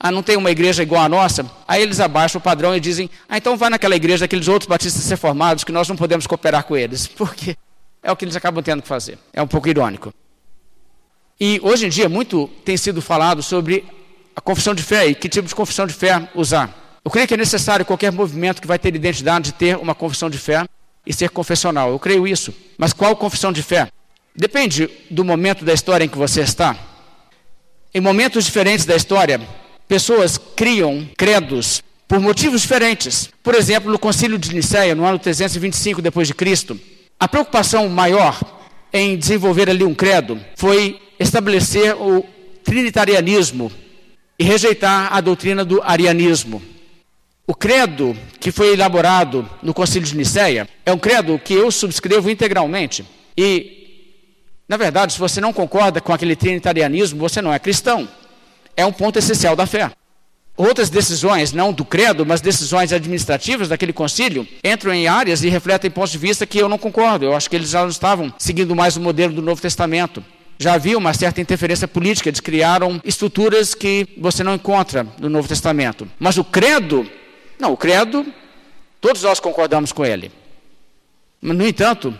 Ah, não tem uma igreja igual a nossa? Aí eles abaixam o padrão e dizem: Ah, então vai naquela igreja daqueles outros batistas reformados que nós não podemos cooperar com eles. Porque é o que eles acabam tendo que fazer. É um pouco irônico. E hoje em dia muito tem sido falado sobre a confissão de fé e que tipo de confissão de fé usar. Eu creio que é necessário qualquer movimento que vai ter identidade de ter uma confissão de fé e ser confessional. Eu creio isso. Mas qual confissão de fé? Depende do momento da história em que você está. Em momentos diferentes da história, pessoas criam credos por motivos diferentes. Por exemplo, no Concílio de Nicéia, no ano 325 depois de Cristo, a preocupação maior em desenvolver ali um credo foi estabelecer o trinitarianismo e rejeitar a doutrina do arianismo. O credo que foi elaborado no Concílio de Nicéia é um credo que eu subscrevo integralmente. E, na verdade, se você não concorda com aquele trinitarianismo, você não é cristão. É um ponto essencial da fé. Outras decisões, não do credo, mas decisões administrativas daquele concílio, entram em áreas e refletem pontos de vista que eu não concordo. Eu acho que eles já não estavam seguindo mais o modelo do Novo Testamento já havia uma certa interferência política, eles criaram estruturas que você não encontra no Novo Testamento. Mas o credo, não, o credo, todos nós concordamos com ele. No entanto,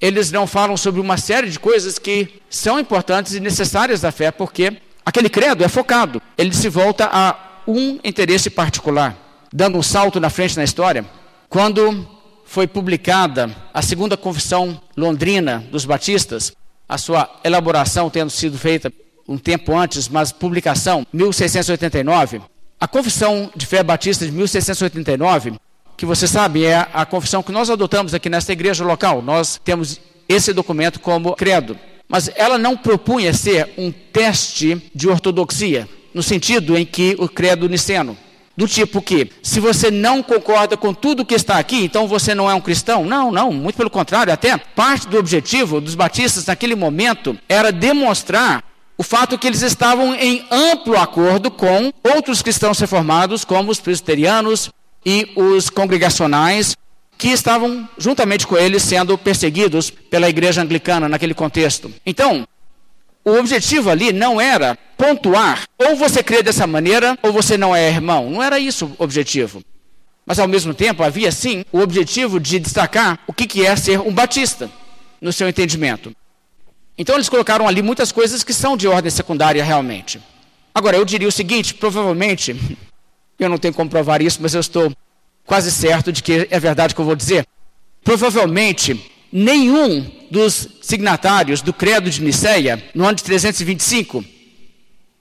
eles não falam sobre uma série de coisas que são importantes e necessárias da fé, porque aquele credo é focado, ele se volta a um interesse particular. Dando um salto na frente na história, quando foi publicada a segunda confissão londrina dos batistas, a sua elaboração tendo sido feita um tempo antes, mas publicação 1689. A Confissão de Fé Batista de 1689, que você sabe é a confissão que nós adotamos aqui nesta igreja local. Nós temos esse documento como credo. Mas ela não propunha ser um teste de ortodoxia, no sentido em que o credo niceno do tipo que, se você não concorda com tudo que está aqui, então você não é um cristão? Não, não, muito pelo contrário, até parte do objetivo dos batistas naquele momento era demonstrar o fato que eles estavam em amplo acordo com outros cristãos reformados, como os presbiterianos e os congregacionais, que estavam juntamente com eles sendo perseguidos pela igreja anglicana naquele contexto. Então, o objetivo ali não era pontuar, ou você crê dessa maneira, ou você não é irmão. Não era isso o objetivo. Mas ao mesmo tempo havia sim o objetivo de destacar o que é ser um batista, no seu entendimento. Então eles colocaram ali muitas coisas que são de ordem secundária realmente. Agora, eu diria o seguinte: provavelmente, eu não tenho como provar isso, mas eu estou quase certo de que é verdade que eu vou dizer. Provavelmente, nenhum dos signatários do Credo de Nicéia, no ano de 325,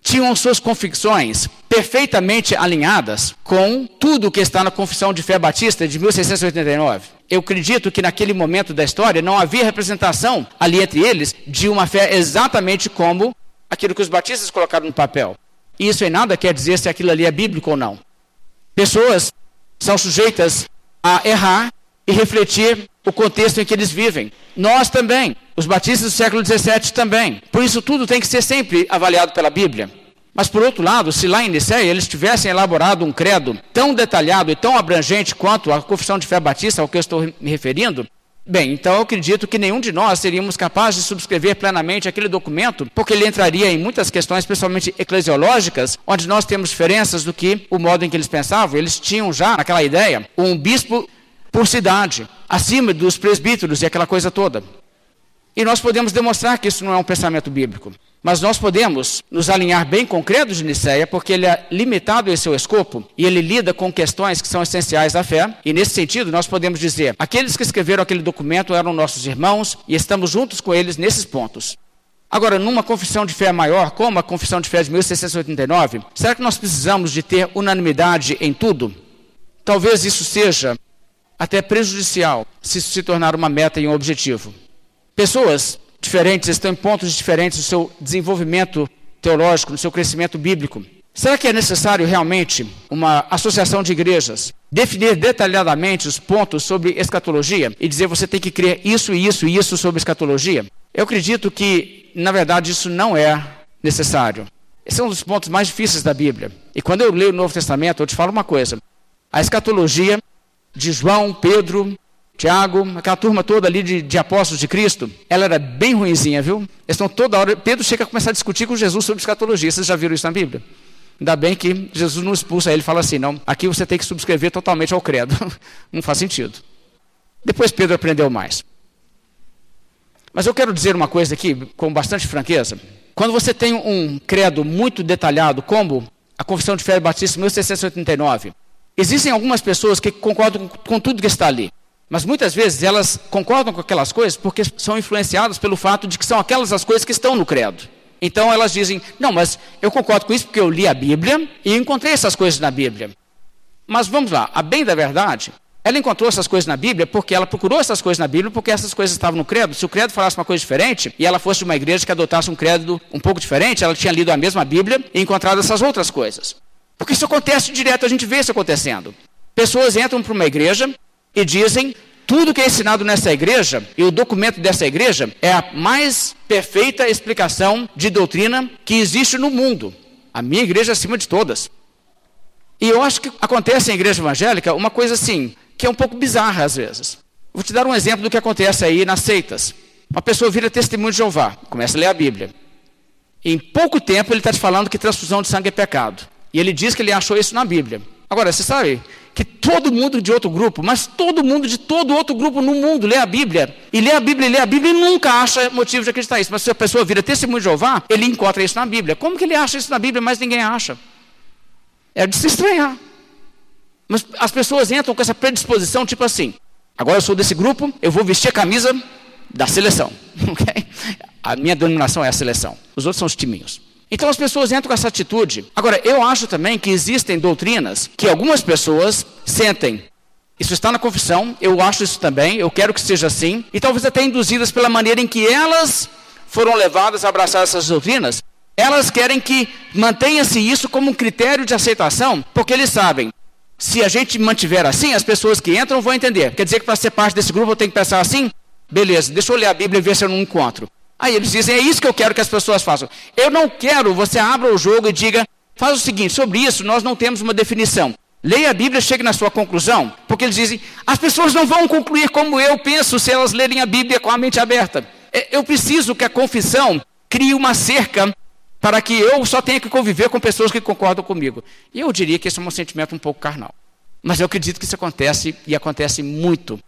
tinham suas convicções perfeitamente alinhadas com tudo o que está na Confissão de Fé Batista de 1689. Eu acredito que naquele momento da história não havia representação ali entre eles de uma fé exatamente como aquilo que os batistas colocaram no papel. E isso em nada quer dizer se aquilo ali é bíblico ou não. Pessoas são sujeitas a errar e refletir o contexto em que eles vivem. Nós também, os batistas do século XVII também. Por isso, tudo tem que ser sempre avaliado pela Bíblia. Mas, por outro lado, se lá em Nicéia eles tivessem elaborado um credo tão detalhado e tão abrangente quanto a confissão de fé batista ao que eu estou me referindo, bem, então eu acredito que nenhum de nós seríamos capazes de subscrever plenamente aquele documento, porque ele entraria em muitas questões, especialmente eclesiológicas, onde nós temos diferenças do que o modo em que eles pensavam. Eles tinham já, naquela ideia, um bispo por cidade, acima dos presbíteros e aquela coisa toda. E nós podemos demonstrar que isso não é um pensamento bíblico. Mas nós podemos nos alinhar bem com o credo de Nicéia, porque ele é limitado em seu escopo e ele lida com questões que são essenciais à fé. E nesse sentido, nós podemos dizer: aqueles que escreveram aquele documento eram nossos irmãos e estamos juntos com eles nesses pontos. Agora, numa confissão de fé maior, como a confissão de fé de 1689, será que nós precisamos de ter unanimidade em tudo? Talvez isso seja até prejudicial se isso se tornar uma meta e um objetivo. Pessoas diferentes estão em pontos diferentes no seu desenvolvimento teológico, no seu crescimento bíblico. Será que é necessário realmente uma associação de igrejas definir detalhadamente os pontos sobre escatologia e dizer você tem que crer isso e isso e isso sobre escatologia? Eu acredito que, na verdade, isso não é necessário. Esse é um dos pontos mais difíceis da Bíblia. E quando eu leio o Novo Testamento, eu te falo uma coisa: a escatologia de João, Pedro Tiago, aquela turma toda ali de, de, apóstolos de Cristo, ela era bem ruinzinha, viu? Eles estão toda hora. Pedro chega a começar a discutir com Jesus sobre escatologia. Vocês já viram isso na Bíblia? Ainda bem que Jesus não expulsa ele e fala assim: não, aqui você tem que subscrever totalmente ao credo. não faz sentido. Depois Pedro aprendeu mais. Mas eu quero dizer uma coisa aqui, com bastante franqueza. Quando você tem um credo muito detalhado, como a Confissão de Fé Batista 1689, existem algumas pessoas que concordam com tudo que está ali. Mas muitas vezes elas concordam com aquelas coisas porque são influenciadas pelo fato de que são aquelas as coisas que estão no credo. Então elas dizem: não, mas eu concordo com isso porque eu li a Bíblia e encontrei essas coisas na Bíblia. Mas vamos lá, a bem da verdade, ela encontrou essas coisas na Bíblia porque ela procurou essas coisas na Bíblia porque essas coisas estavam no credo. Se o credo falasse uma coisa diferente e ela fosse de uma igreja que adotasse um credo um pouco diferente, ela tinha lido a mesma Bíblia e encontrado essas outras coisas. Porque isso acontece direto, a gente vê isso acontecendo. Pessoas entram para uma igreja e dizem tudo que é ensinado nessa igreja e o documento dessa igreja é a mais perfeita explicação de doutrina que existe no mundo. A minha igreja acima de todas. E eu acho que acontece em igreja evangélica uma coisa assim, que é um pouco bizarra às vezes. Vou te dar um exemplo do que acontece aí nas seitas. Uma pessoa vira testemunho de Jeová, começa a ler a Bíblia. Em pouco tempo ele está te falando que transfusão de sangue é pecado. E ele diz que ele achou isso na Bíblia. Agora, você sabe que todo mundo de outro grupo, mas todo mundo de todo outro grupo no mundo lê a Bíblia. E lê a Bíblia e lê a Bíblia e nunca acha motivo de acreditar isso. Mas se a pessoa vira testemunho de Jeová, ele encontra isso na Bíblia. Como que ele acha isso na Bíblia, mas ninguém acha? É de se estranhar. Mas as pessoas entram com essa predisposição, tipo assim: agora eu sou desse grupo, eu vou vestir a camisa da seleção. Okay? A minha denominação é a seleção. Os outros são os timinhos. Então as pessoas entram com essa atitude. Agora, eu acho também que existem doutrinas que algumas pessoas sentem. Isso está na confissão, eu acho isso também, eu quero que seja assim, e talvez até induzidas pela maneira em que elas foram levadas a abraçar essas doutrinas. Elas querem que mantenha-se isso como um critério de aceitação, porque eles sabem, se a gente mantiver assim, as pessoas que entram vão entender. Quer dizer que para ser parte desse grupo eu tenho que pensar assim? Beleza, deixa eu ler a Bíblia e ver se eu não encontro. Aí eles dizem, é isso que eu quero que as pessoas façam. Eu não quero, você abra o jogo e diga, faz o seguinte, sobre isso nós não temos uma definição. Leia a Bíblia, chegue na sua conclusão, porque eles dizem, as pessoas não vão concluir como eu penso se elas lerem a Bíblia com a mente aberta. É, eu preciso que a confissão crie uma cerca para que eu só tenha que conviver com pessoas que concordam comigo. E eu diria que esse é um sentimento um pouco carnal. Mas eu acredito que isso acontece e acontece muito.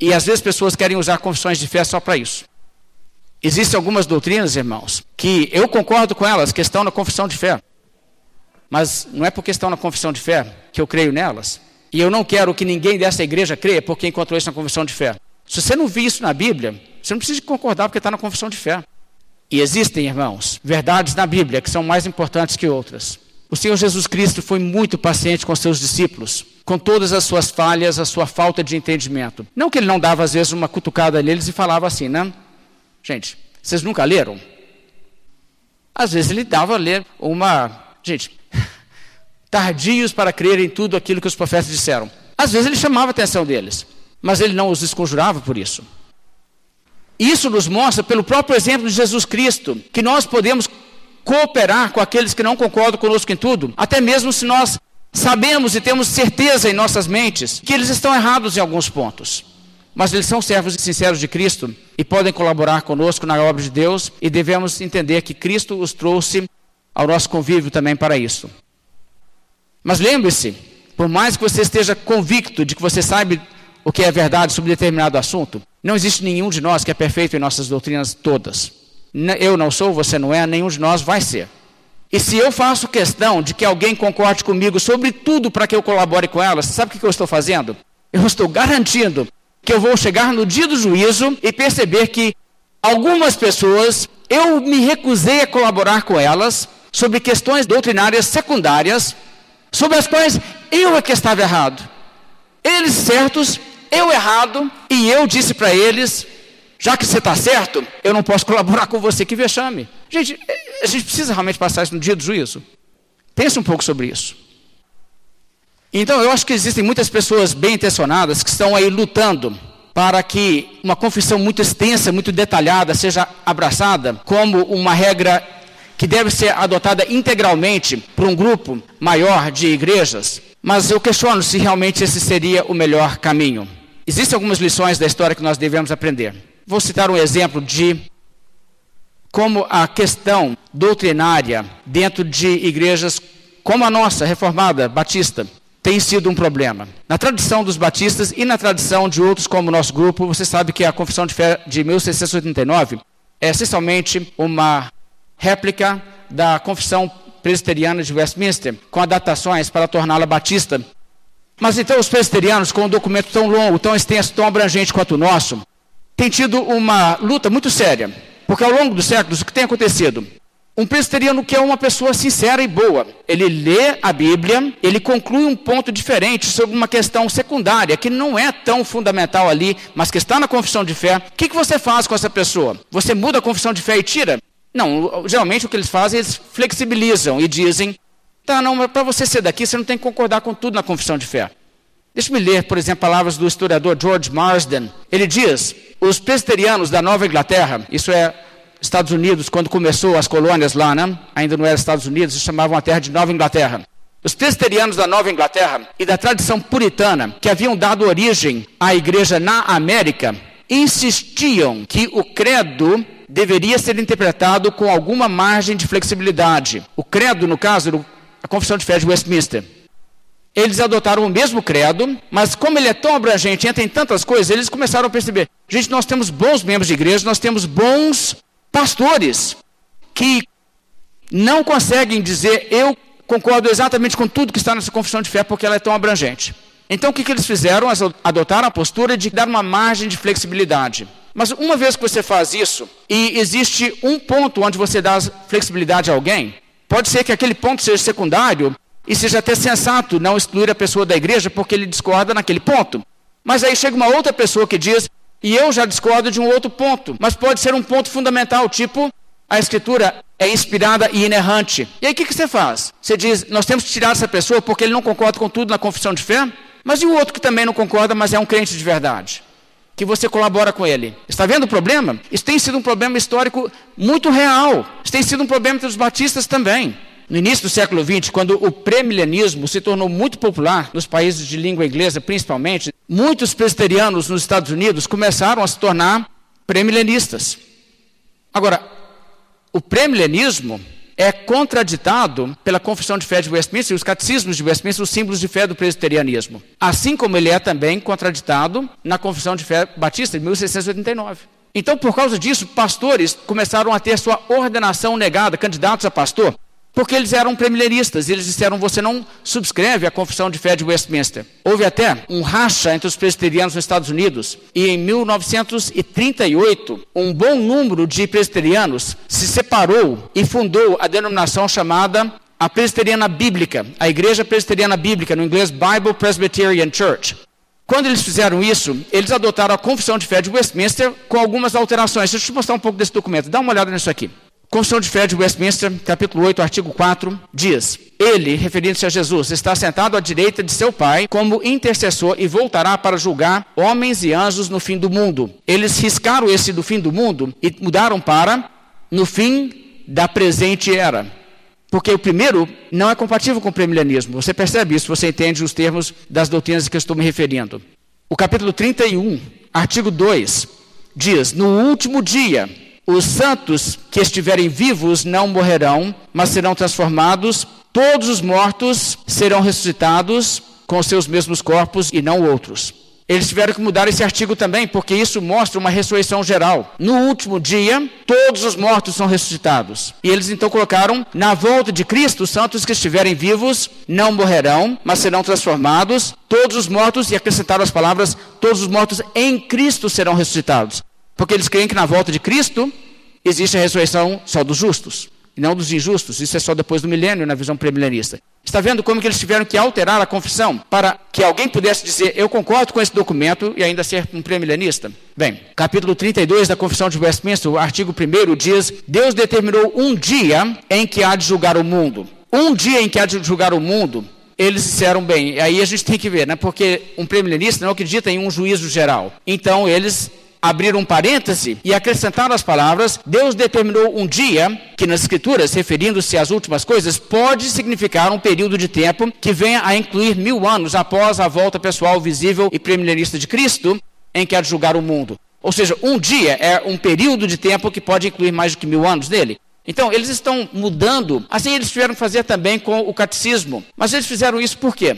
E às vezes pessoas querem usar confissões de fé só para isso. Existem algumas doutrinas, irmãos, que eu concordo com elas, que estão na confissão de fé. Mas não é porque estão na confissão de fé que eu creio nelas. E eu não quero que ninguém dessa igreja creia porque encontrou isso na confissão de fé. Se você não viu isso na Bíblia, você não precisa concordar porque está na confissão de fé. E existem, irmãos, verdades na Bíblia que são mais importantes que outras. O Senhor Jesus Cristo foi muito paciente com seus discípulos, com todas as suas falhas, a sua falta de entendimento. Não que ele não dava às vezes uma cutucada neles e falava assim, né? Gente, vocês nunca leram? Às vezes ele dava a ler uma. Gente, tardios para crer em tudo aquilo que os profetas disseram. Às vezes ele chamava a atenção deles, mas ele não os desconjurava por isso. Isso nos mostra, pelo próprio exemplo de Jesus Cristo, que nós podemos cooperar com aqueles que não concordam conosco em tudo, até mesmo se nós sabemos e temos certeza em nossas mentes que eles estão errados em alguns pontos. Mas eles são servos sinceros de Cristo e podem colaborar conosco na obra de Deus e devemos entender que Cristo os trouxe ao nosso convívio também para isso. Mas lembre-se, por mais que você esteja convicto de que você sabe o que é verdade sobre determinado assunto, não existe nenhum de nós que é perfeito em nossas doutrinas todas. Eu não sou, você não é, nenhum de nós vai ser. E se eu faço questão de que alguém concorde comigo sobre tudo para que eu colabore com ela, sabe o que eu estou fazendo? Eu estou garantindo que eu vou chegar no dia do juízo e perceber que algumas pessoas eu me recusei a colaborar com elas sobre questões doutrinárias secundárias, sobre as quais eu é que estava errado. Eles certos, eu errado, e eu disse para eles: já que você está certo, eu não posso colaborar com você, que vexame. Gente, a gente precisa realmente passar isso no dia do juízo. Pense um pouco sobre isso. Então, eu acho que existem muitas pessoas bem intencionadas que estão aí lutando para que uma confissão muito extensa, muito detalhada, seja abraçada como uma regra que deve ser adotada integralmente por um grupo maior de igrejas. Mas eu questiono se realmente esse seria o melhor caminho. existem algumas lições da história que nós devemos aprender. Vou citar um exemplo de como a questão doutrinária dentro de igrejas como a nossa, reformada, batista, tem sido um problema. Na tradição dos batistas e na tradição de outros como o nosso grupo, você sabe que a Confissão de Fé de 1689 é essencialmente uma réplica da Confissão Presbiteriana de Westminster, com adaptações para torná-la batista. Mas então os presbiterianos, com um documento tão longo, tão extenso, tão abrangente quanto o nosso, têm tido uma luta muito séria porque ao longo dos séculos, o que tem acontecido? Um presbiteriano que é uma pessoa sincera e boa, ele lê a Bíblia, ele conclui um ponto diferente sobre uma questão secundária, que não é tão fundamental ali, mas que está na confissão de fé. O que, que você faz com essa pessoa? Você muda a confissão de fé e tira? Não, geralmente o que eles fazem, eles flexibilizam e dizem: tá, não, para você ser daqui, você não tem que concordar com tudo na confissão de fé. Deixa-me ler, por exemplo, palavras do historiador George Marsden. Ele diz: os presbiterianos da Nova Inglaterra, isso é Estados Unidos, quando começou as colônias lá, né? ainda não era Estados Unidos, chamavam a terra de Nova Inglaterra. Os presbiterianos da Nova Inglaterra e da tradição puritana, que haviam dado origem à igreja na América, insistiam que o credo deveria ser interpretado com alguma margem de flexibilidade. O credo, no caso, a Confissão de Fé de Westminster. Eles adotaram o mesmo credo, mas como ele é tão abrangente, entra em tantas coisas, eles começaram a perceber: gente, nós temos bons membros de igreja, nós temos bons pastores que não conseguem dizer eu concordo exatamente com tudo que está nessa confissão de fé porque ela é tão abrangente. Então o que, que eles fizeram? Adotaram a postura de dar uma margem de flexibilidade. Mas uma vez que você faz isso, e existe um ponto onde você dá flexibilidade a alguém, pode ser que aquele ponto seja secundário e seja até sensato não excluir a pessoa da igreja porque ele discorda naquele ponto. Mas aí chega uma outra pessoa que diz: e eu já discordo de um outro ponto, mas pode ser um ponto fundamental, tipo a escritura é inspirada e inerrante. E aí o que, que você faz? Você diz, nós temos que tirar essa pessoa porque ele não concorda com tudo na confissão de fé? Mas e o outro que também não concorda, mas é um crente de verdade? Que você colabora com ele. Está vendo o problema? Isso tem sido um problema histórico muito real. Isso tem sido um problema entre os batistas também. No início do século XX, quando o premilenismo se tornou muito popular nos países de língua inglesa, principalmente, muitos presbiterianos nos Estados Unidos começaram a se tornar premilenistas. Agora, o premilenismo é contraditado pela Confissão de Fé de Westminster e os catecismos de Westminster, os símbolos de fé do presbiterianismo. Assim como ele é também contraditado na Confissão de Fé Batista de 1689. Então, por causa disso, pastores começaram a ter sua ordenação negada, candidatos a pastor, porque eles eram premileristas, eles disseram: você não subscreve a confissão de fé de Westminster. Houve até um racha entre os presbiterianos nos Estados Unidos, e em 1938, um bom número de presbiterianos se separou e fundou a denominação chamada a Presbiteriana Bíblica, a Igreja Presbiteriana Bíblica, no inglês Bible Presbyterian Church. Quando eles fizeram isso, eles adotaram a confissão de fé de Westminster com algumas alterações. Deixa eu te mostrar um pouco desse documento. Dá uma olhada nisso aqui. Constituição de Fé de Westminster, capítulo 8, artigo 4, diz: Ele, referindo-se a Jesus, está sentado à direita de seu Pai como intercessor e voltará para julgar homens e anjos no fim do mundo. Eles riscaram esse do fim do mundo e mudaram para no fim da presente era. Porque o primeiro não é compatível com o premilenianismo. Você percebe isso, você entende os termos das doutrinas que eu estou me referindo. O capítulo 31, artigo 2, diz: No último dia os santos que estiverem vivos não morrerão, mas serão transformados. Todos os mortos serão ressuscitados com seus mesmos corpos e não outros. Eles tiveram que mudar esse artigo também, porque isso mostra uma ressurreição geral. No último dia, todos os mortos são ressuscitados. E eles então colocaram: na volta de Cristo, os santos que estiverem vivos não morrerão, mas serão transformados. Todos os mortos, e acrescentaram as palavras: todos os mortos em Cristo serão ressuscitados. Porque eles creem que na volta de Cristo existe a ressurreição só dos justos, e não dos injustos. Isso é só depois do milênio, na visão premilenista. Está vendo como que eles tiveram que alterar a confissão para que alguém pudesse dizer eu concordo com esse documento e ainda ser um premilenista? Bem, capítulo 32 da Confissão de Westminster, o artigo 1 diz: Deus determinou um dia em que há de julgar o mundo. Um dia em que há de julgar o mundo, eles disseram bem, aí a gente tem que ver, né? Porque um premilenista não acredita em um juízo geral. Então eles abrir um parêntese e acrescentar as palavras: Deus determinou um dia, que nas Escrituras, referindo-se às últimas coisas, pode significar um período de tempo que venha a incluir mil anos após a volta pessoal visível e premilenista de Cristo, em que há de julgar o mundo. Ou seja, um dia é um período de tempo que pode incluir mais do que mil anos nele. Então, eles estão mudando, assim eles tiveram que fazer também com o catecismo. Mas eles fizeram isso por quê?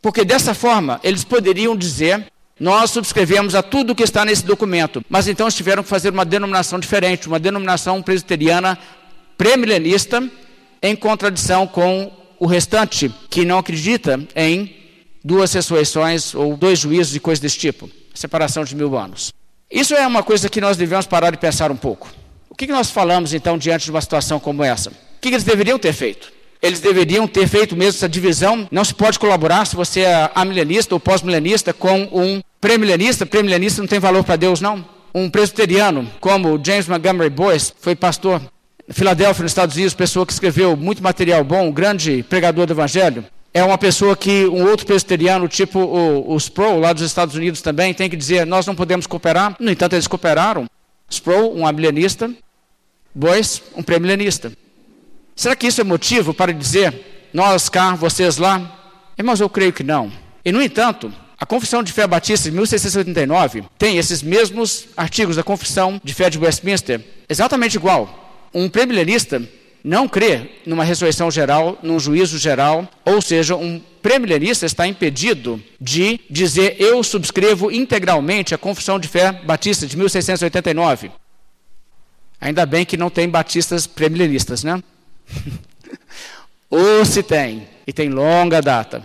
Porque dessa forma eles poderiam dizer: nós subscrevemos a tudo que está nesse documento, mas então tiveram que fazer uma denominação diferente, uma denominação presbiteriana premilenista, em contradição com o restante, que não acredita em duas ressurreições ou dois juízos e coisas desse tipo separação de mil anos. Isso é uma coisa que nós devemos parar de pensar um pouco. O que nós falamos então diante de uma situação como essa? O que eles deveriam ter feito? Eles deveriam ter feito mesmo essa divisão. Não se pode colaborar se você é amilenista ou pós-milenista com um pré-milenista. Pré-milenista não tem valor para Deus, não. Um presbiteriano, como James Montgomery Boyce, foi pastor em Filadélfia, nos Estados Unidos, pessoa que escreveu muito material bom, um grande pregador do Evangelho. É uma pessoa que um outro presbiteriano, tipo o, o Sproul, lá dos Estados Unidos também, tem que dizer: nós não podemos cooperar. No entanto, eles cooperaram. Sproul, um amilenista, Boyce, um pré-milenista. Será que isso é motivo para dizer, nós cá, vocês lá? Irmãos, eu creio que não. E, no entanto, a Confissão de Fé Batista de 1689 tem esses mesmos artigos da Confissão de Fé de Westminster, exatamente igual. Um premilenista não crê numa ressurreição geral, num juízo geral, ou seja, um premilenista está impedido de dizer eu subscrevo integralmente a Confissão de Fé Batista de 1689. Ainda bem que não tem batistas premilenistas, né? Ou se tem, e tem longa data.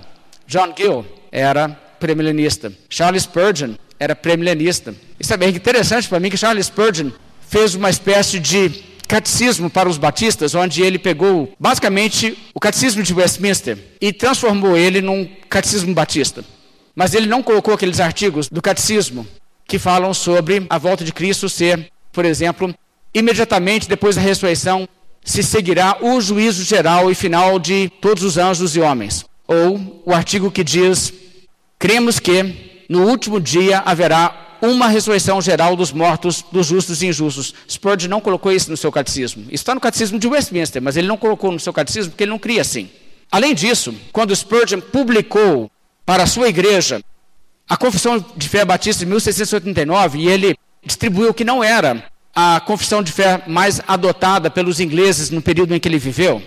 John Gill era premilenista. Charles Spurgeon era premilenista. Isso é bem interessante para mim que Charles Spurgeon fez uma espécie de catecismo para os batistas, onde ele pegou basicamente o catecismo de Westminster e transformou ele num catecismo batista. Mas ele não colocou aqueles artigos do catecismo que falam sobre a volta de Cristo ser, por exemplo, imediatamente depois da ressurreição, se seguirá o juízo geral e final de todos os anjos e homens. Ou o artigo que diz: cremos que no último dia haverá uma ressurreição geral dos mortos, dos justos e injustos. Spurgeon não colocou isso no seu catecismo. Isso está no catecismo de Westminster, mas ele não colocou no seu catecismo porque ele não cria assim. Além disso, quando Spurgeon publicou para a sua igreja a Confissão de Fé Batista de 1689, e ele distribuiu que não era a confissão de fé mais adotada pelos ingleses no período em que ele viveu,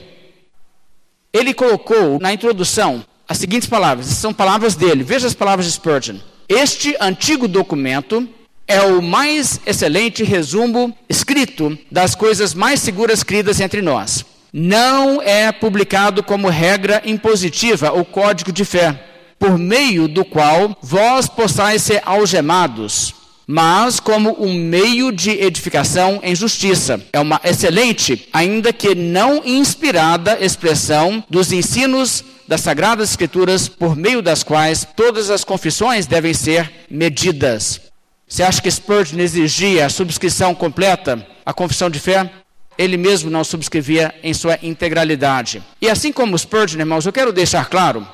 ele colocou na introdução as seguintes palavras, são palavras dele, veja as palavras de Spurgeon. Este antigo documento é o mais excelente resumo escrito das coisas mais seguras cridas entre nós. Não é publicado como regra impositiva ou código de fé, por meio do qual vós possais ser algemados mas como um meio de edificação em justiça. É uma excelente, ainda que não inspirada, expressão dos ensinos das Sagradas Escrituras, por meio das quais todas as confissões devem ser medidas. Você acha que Spurgeon exigia a subscrição completa à confissão de fé? Ele mesmo não subscrevia em sua integralidade. E assim como Spurgeon, irmãos, eu quero deixar claro,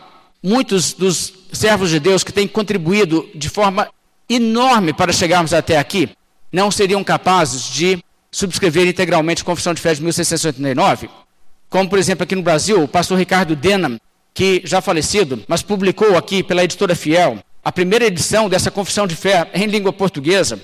muitos dos servos de Deus que têm contribuído de forma enorme para chegarmos até aqui, não seriam capazes de subscrever integralmente a Confissão de Fé de 1689. Como, por exemplo, aqui no Brasil, o pastor Ricardo Denham, que já falecido, mas publicou aqui pela editora Fiel a primeira edição dessa Confissão de Fé em língua portuguesa.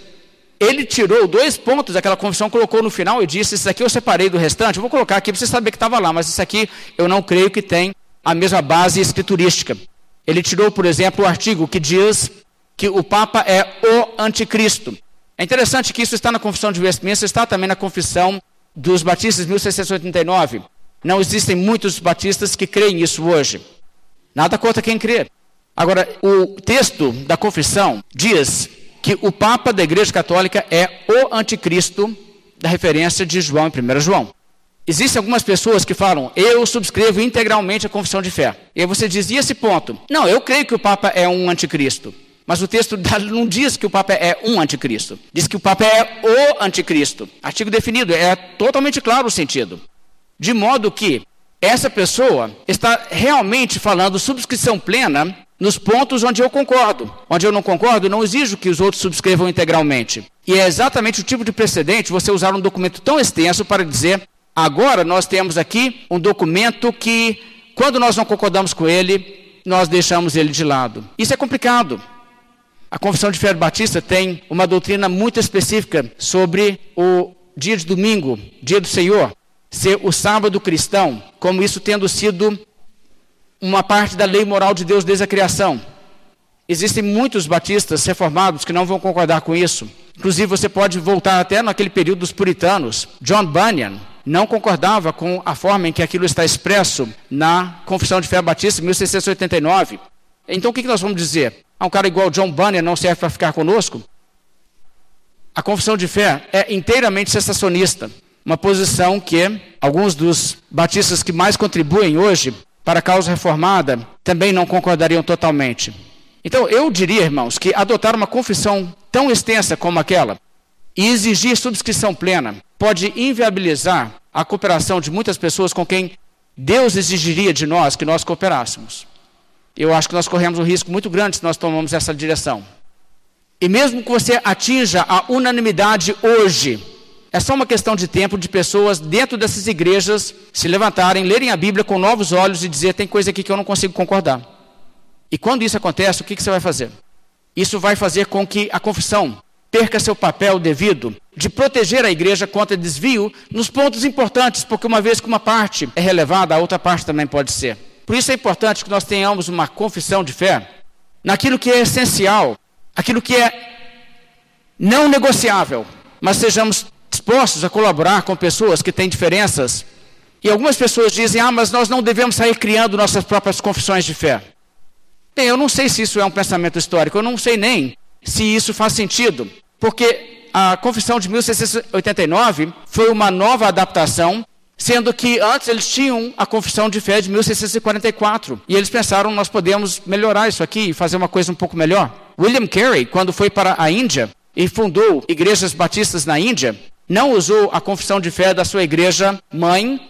Ele tirou dois pontos daquela confissão, colocou no final e disse: Isso aqui eu separei do restante, eu vou colocar aqui para você saber que estava lá, mas isso aqui eu não creio que tem a mesma base escriturística. Ele tirou, por exemplo, o artigo que diz que o Papa é o anticristo. É interessante que isso está na Confissão de Westminster, está também na Confissão dos Batistas de 1689. Não existem muitos batistas que creem nisso hoje. Nada contra quem crê. Agora, o texto da confissão diz que o Papa da Igreja Católica é o anticristo da referência de João em 1 João. Existem algumas pessoas que falam, eu subscrevo integralmente a confissão de fé. E aí você diz, e esse ponto? Não, eu creio que o Papa é um anticristo. Mas o texto não diz que o Papa é um anticristo. Diz que o Papa é o anticristo. Artigo definido, é totalmente claro o sentido. De modo que essa pessoa está realmente falando subscrição plena nos pontos onde eu concordo. Onde eu não concordo, não exijo que os outros subscrevam integralmente. E é exatamente o tipo de precedente você usar um documento tão extenso para dizer: agora nós temos aqui um documento que, quando nós não concordamos com ele, nós deixamos ele de lado. Isso é complicado. A Confissão de Fé Batista tem uma doutrina muito específica sobre o dia de domingo, dia do Senhor, ser o sábado cristão, como isso tendo sido uma parte da lei moral de Deus desde a criação. Existem muitos batistas reformados que não vão concordar com isso. Inclusive, você pode voltar até naquele período dos puritanos. John Bunyan não concordava com a forma em que aquilo está expresso na Confissão de Fé Batista, 1689. Então, o que nós vamos dizer? Ah, um cara igual John Bunyan não serve para ficar conosco? A Confissão de Fé é inteiramente sensacionista. Uma posição que alguns dos batistas que mais contribuem hoje para a causa reformada também não concordariam totalmente. Então, eu diria, irmãos, que adotar uma confissão tão extensa como aquela e exigir subscrição plena pode inviabilizar a cooperação de muitas pessoas com quem Deus exigiria de nós que nós cooperássemos. Eu acho que nós corremos um risco muito grande se nós tomamos essa direção. E mesmo que você atinja a unanimidade hoje, é só uma questão de tempo de pessoas dentro dessas igrejas se levantarem, lerem a Bíblia com novos olhos e dizer: tem coisa aqui que eu não consigo concordar. E quando isso acontece, o que, que você vai fazer? Isso vai fazer com que a confissão perca seu papel devido de proteger a igreja contra desvio nos pontos importantes, porque uma vez que uma parte é relevada, a outra parte também pode ser. Por isso é importante que nós tenhamos uma confissão de fé naquilo que é essencial, aquilo que é não negociável, mas sejamos dispostos a colaborar com pessoas que têm diferenças. E algumas pessoas dizem: ah, mas nós não devemos sair criando nossas próprias confissões de fé. Bem, eu não sei se isso é um pensamento histórico, eu não sei nem se isso faz sentido, porque a Confissão de 1689 foi uma nova adaptação, sendo que antes eles tinham a Confissão de Fé de 1644, e eles pensaram, nós podemos melhorar isso aqui e fazer uma coisa um pouco melhor. William Carey, quando foi para a Índia e fundou igrejas batistas na Índia, não usou a confissão de fé da sua igreja mãe,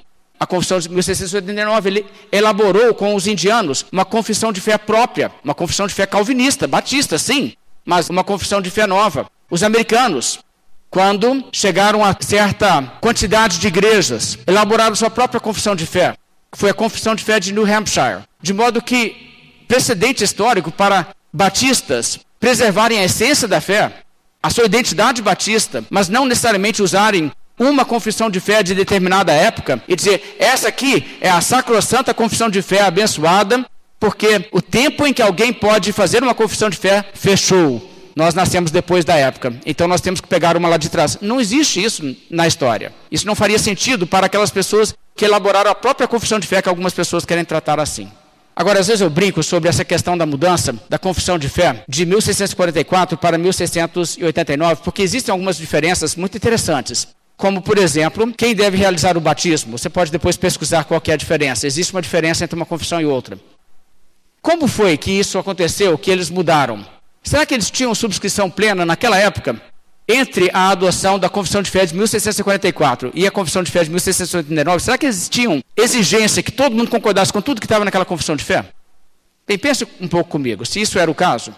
a Confissão de 1689, ele elaborou com os indianos uma confissão de fé própria, uma confissão de fé calvinista, batista, sim, mas uma confissão de fé nova. Os americanos, quando chegaram a certa quantidade de igrejas, elaboraram sua própria confissão de fé, que foi a Confissão de Fé de New Hampshire. De modo que, precedente histórico para batistas preservarem a essência da fé, a sua identidade batista, mas não necessariamente usarem uma confissão de fé de determinada época e dizer: essa aqui é a sacrossanta confissão de fé abençoada, porque o tempo em que alguém pode fazer uma confissão de fé fechou. Nós nascemos depois da época, então nós temos que pegar uma lá de trás. Não existe isso na história. Isso não faria sentido para aquelas pessoas que elaboraram a própria confissão de fé que algumas pessoas querem tratar assim. Agora, às vezes eu brinco sobre essa questão da mudança da confissão de fé de 1644 para 1689, porque existem algumas diferenças muito interessantes. Como, por exemplo, quem deve realizar o batismo? Você pode depois pesquisar qual é a diferença. Existe uma diferença entre uma confissão e outra. Como foi que isso aconteceu, que eles mudaram? Será que eles tinham subscrição plena naquela época? Entre a adoção da Confissão de Fé de 1644 e a Confissão de Fé de 1689, será que existiam exigência que todo mundo concordasse com tudo que estava naquela Confissão de Fé? Bem, pense um pouco comigo, se isso era o caso.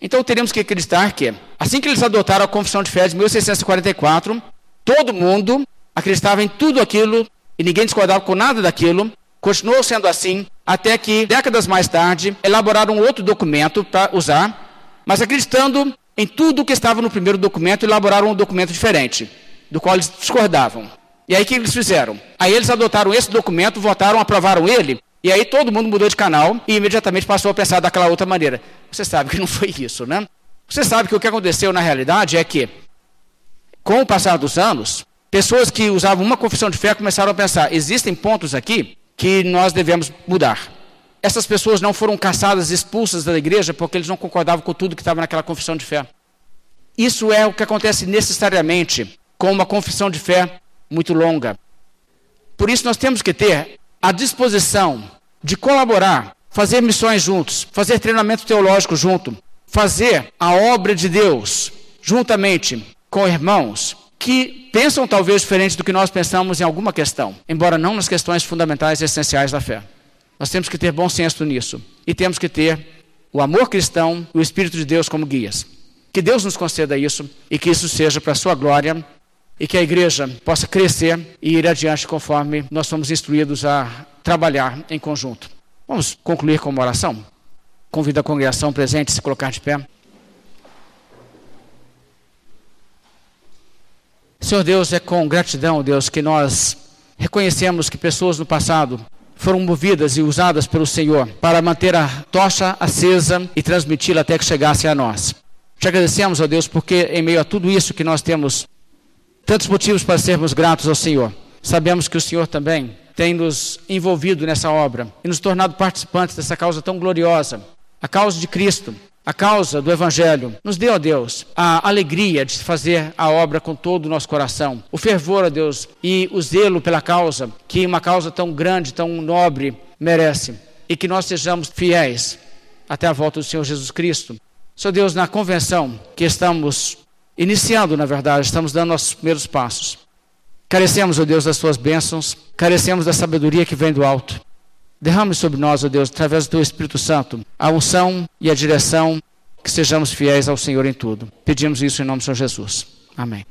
Então teríamos que acreditar que, assim que eles adotaram a Confissão de Fé de 1644, Todo mundo acreditava em tudo aquilo e ninguém discordava com nada daquilo. Continuou sendo assim até que, décadas mais tarde, elaboraram outro documento para usar, mas acreditando em tudo o que estava no primeiro documento, elaboraram um documento diferente, do qual eles discordavam. E aí o que eles fizeram? Aí eles adotaram esse documento, votaram, aprovaram ele, e aí todo mundo mudou de canal e imediatamente passou a pensar daquela outra maneira. Você sabe que não foi isso, né? Você sabe que o que aconteceu na realidade é que com o passar dos anos, pessoas que usavam uma confissão de fé começaram a pensar: existem pontos aqui que nós devemos mudar. Essas pessoas não foram caçadas, expulsas da igreja porque eles não concordavam com tudo que estava naquela confissão de fé. Isso é o que acontece necessariamente com uma confissão de fé muito longa. Por isso nós temos que ter a disposição de colaborar, fazer missões juntos, fazer treinamento teológico junto, fazer a obra de Deus juntamente com irmãos que pensam talvez diferente do que nós pensamos em alguma questão, embora não nas questões fundamentais e essenciais da fé. Nós temos que ter bom senso nisso e temos que ter o amor cristão e o Espírito de Deus como guias. Que Deus nos conceda isso e que isso seja para a sua glória e que a igreja possa crescer e ir adiante conforme nós somos instruídos a trabalhar em conjunto. Vamos concluir com uma oração? Convido a congregação presente a se colocar de pé. Senhor Deus, é com gratidão, Deus, que nós reconhecemos que pessoas no passado foram movidas e usadas pelo Senhor para manter a tocha acesa e transmiti-la até que chegasse a nós. Te agradecemos, ó Deus, porque em meio a tudo isso que nós temos tantos motivos para sermos gratos ao Senhor. Sabemos que o Senhor também tem nos envolvido nessa obra e nos tornado participantes dessa causa tão gloriosa, a causa de Cristo, a causa do Evangelho. Nos dê, ó Deus, a alegria de fazer a obra com todo o nosso coração, o fervor, ó Deus, e o zelo pela causa, que uma causa tão grande, tão nobre merece, e que nós sejamos fiéis até a volta do Senhor Jesus Cristo. Senhor Deus, na convenção que estamos iniciando, na verdade, estamos dando nossos primeiros passos. Carecemos, ó Deus, das tuas bênçãos, carecemos da sabedoria que vem do alto. Derrame sobre nós, ó Deus, através do teu Espírito Santo, a unção e a direção, que sejamos fiéis ao Senhor em tudo. Pedimos isso em nome de Senhor Jesus. Amém.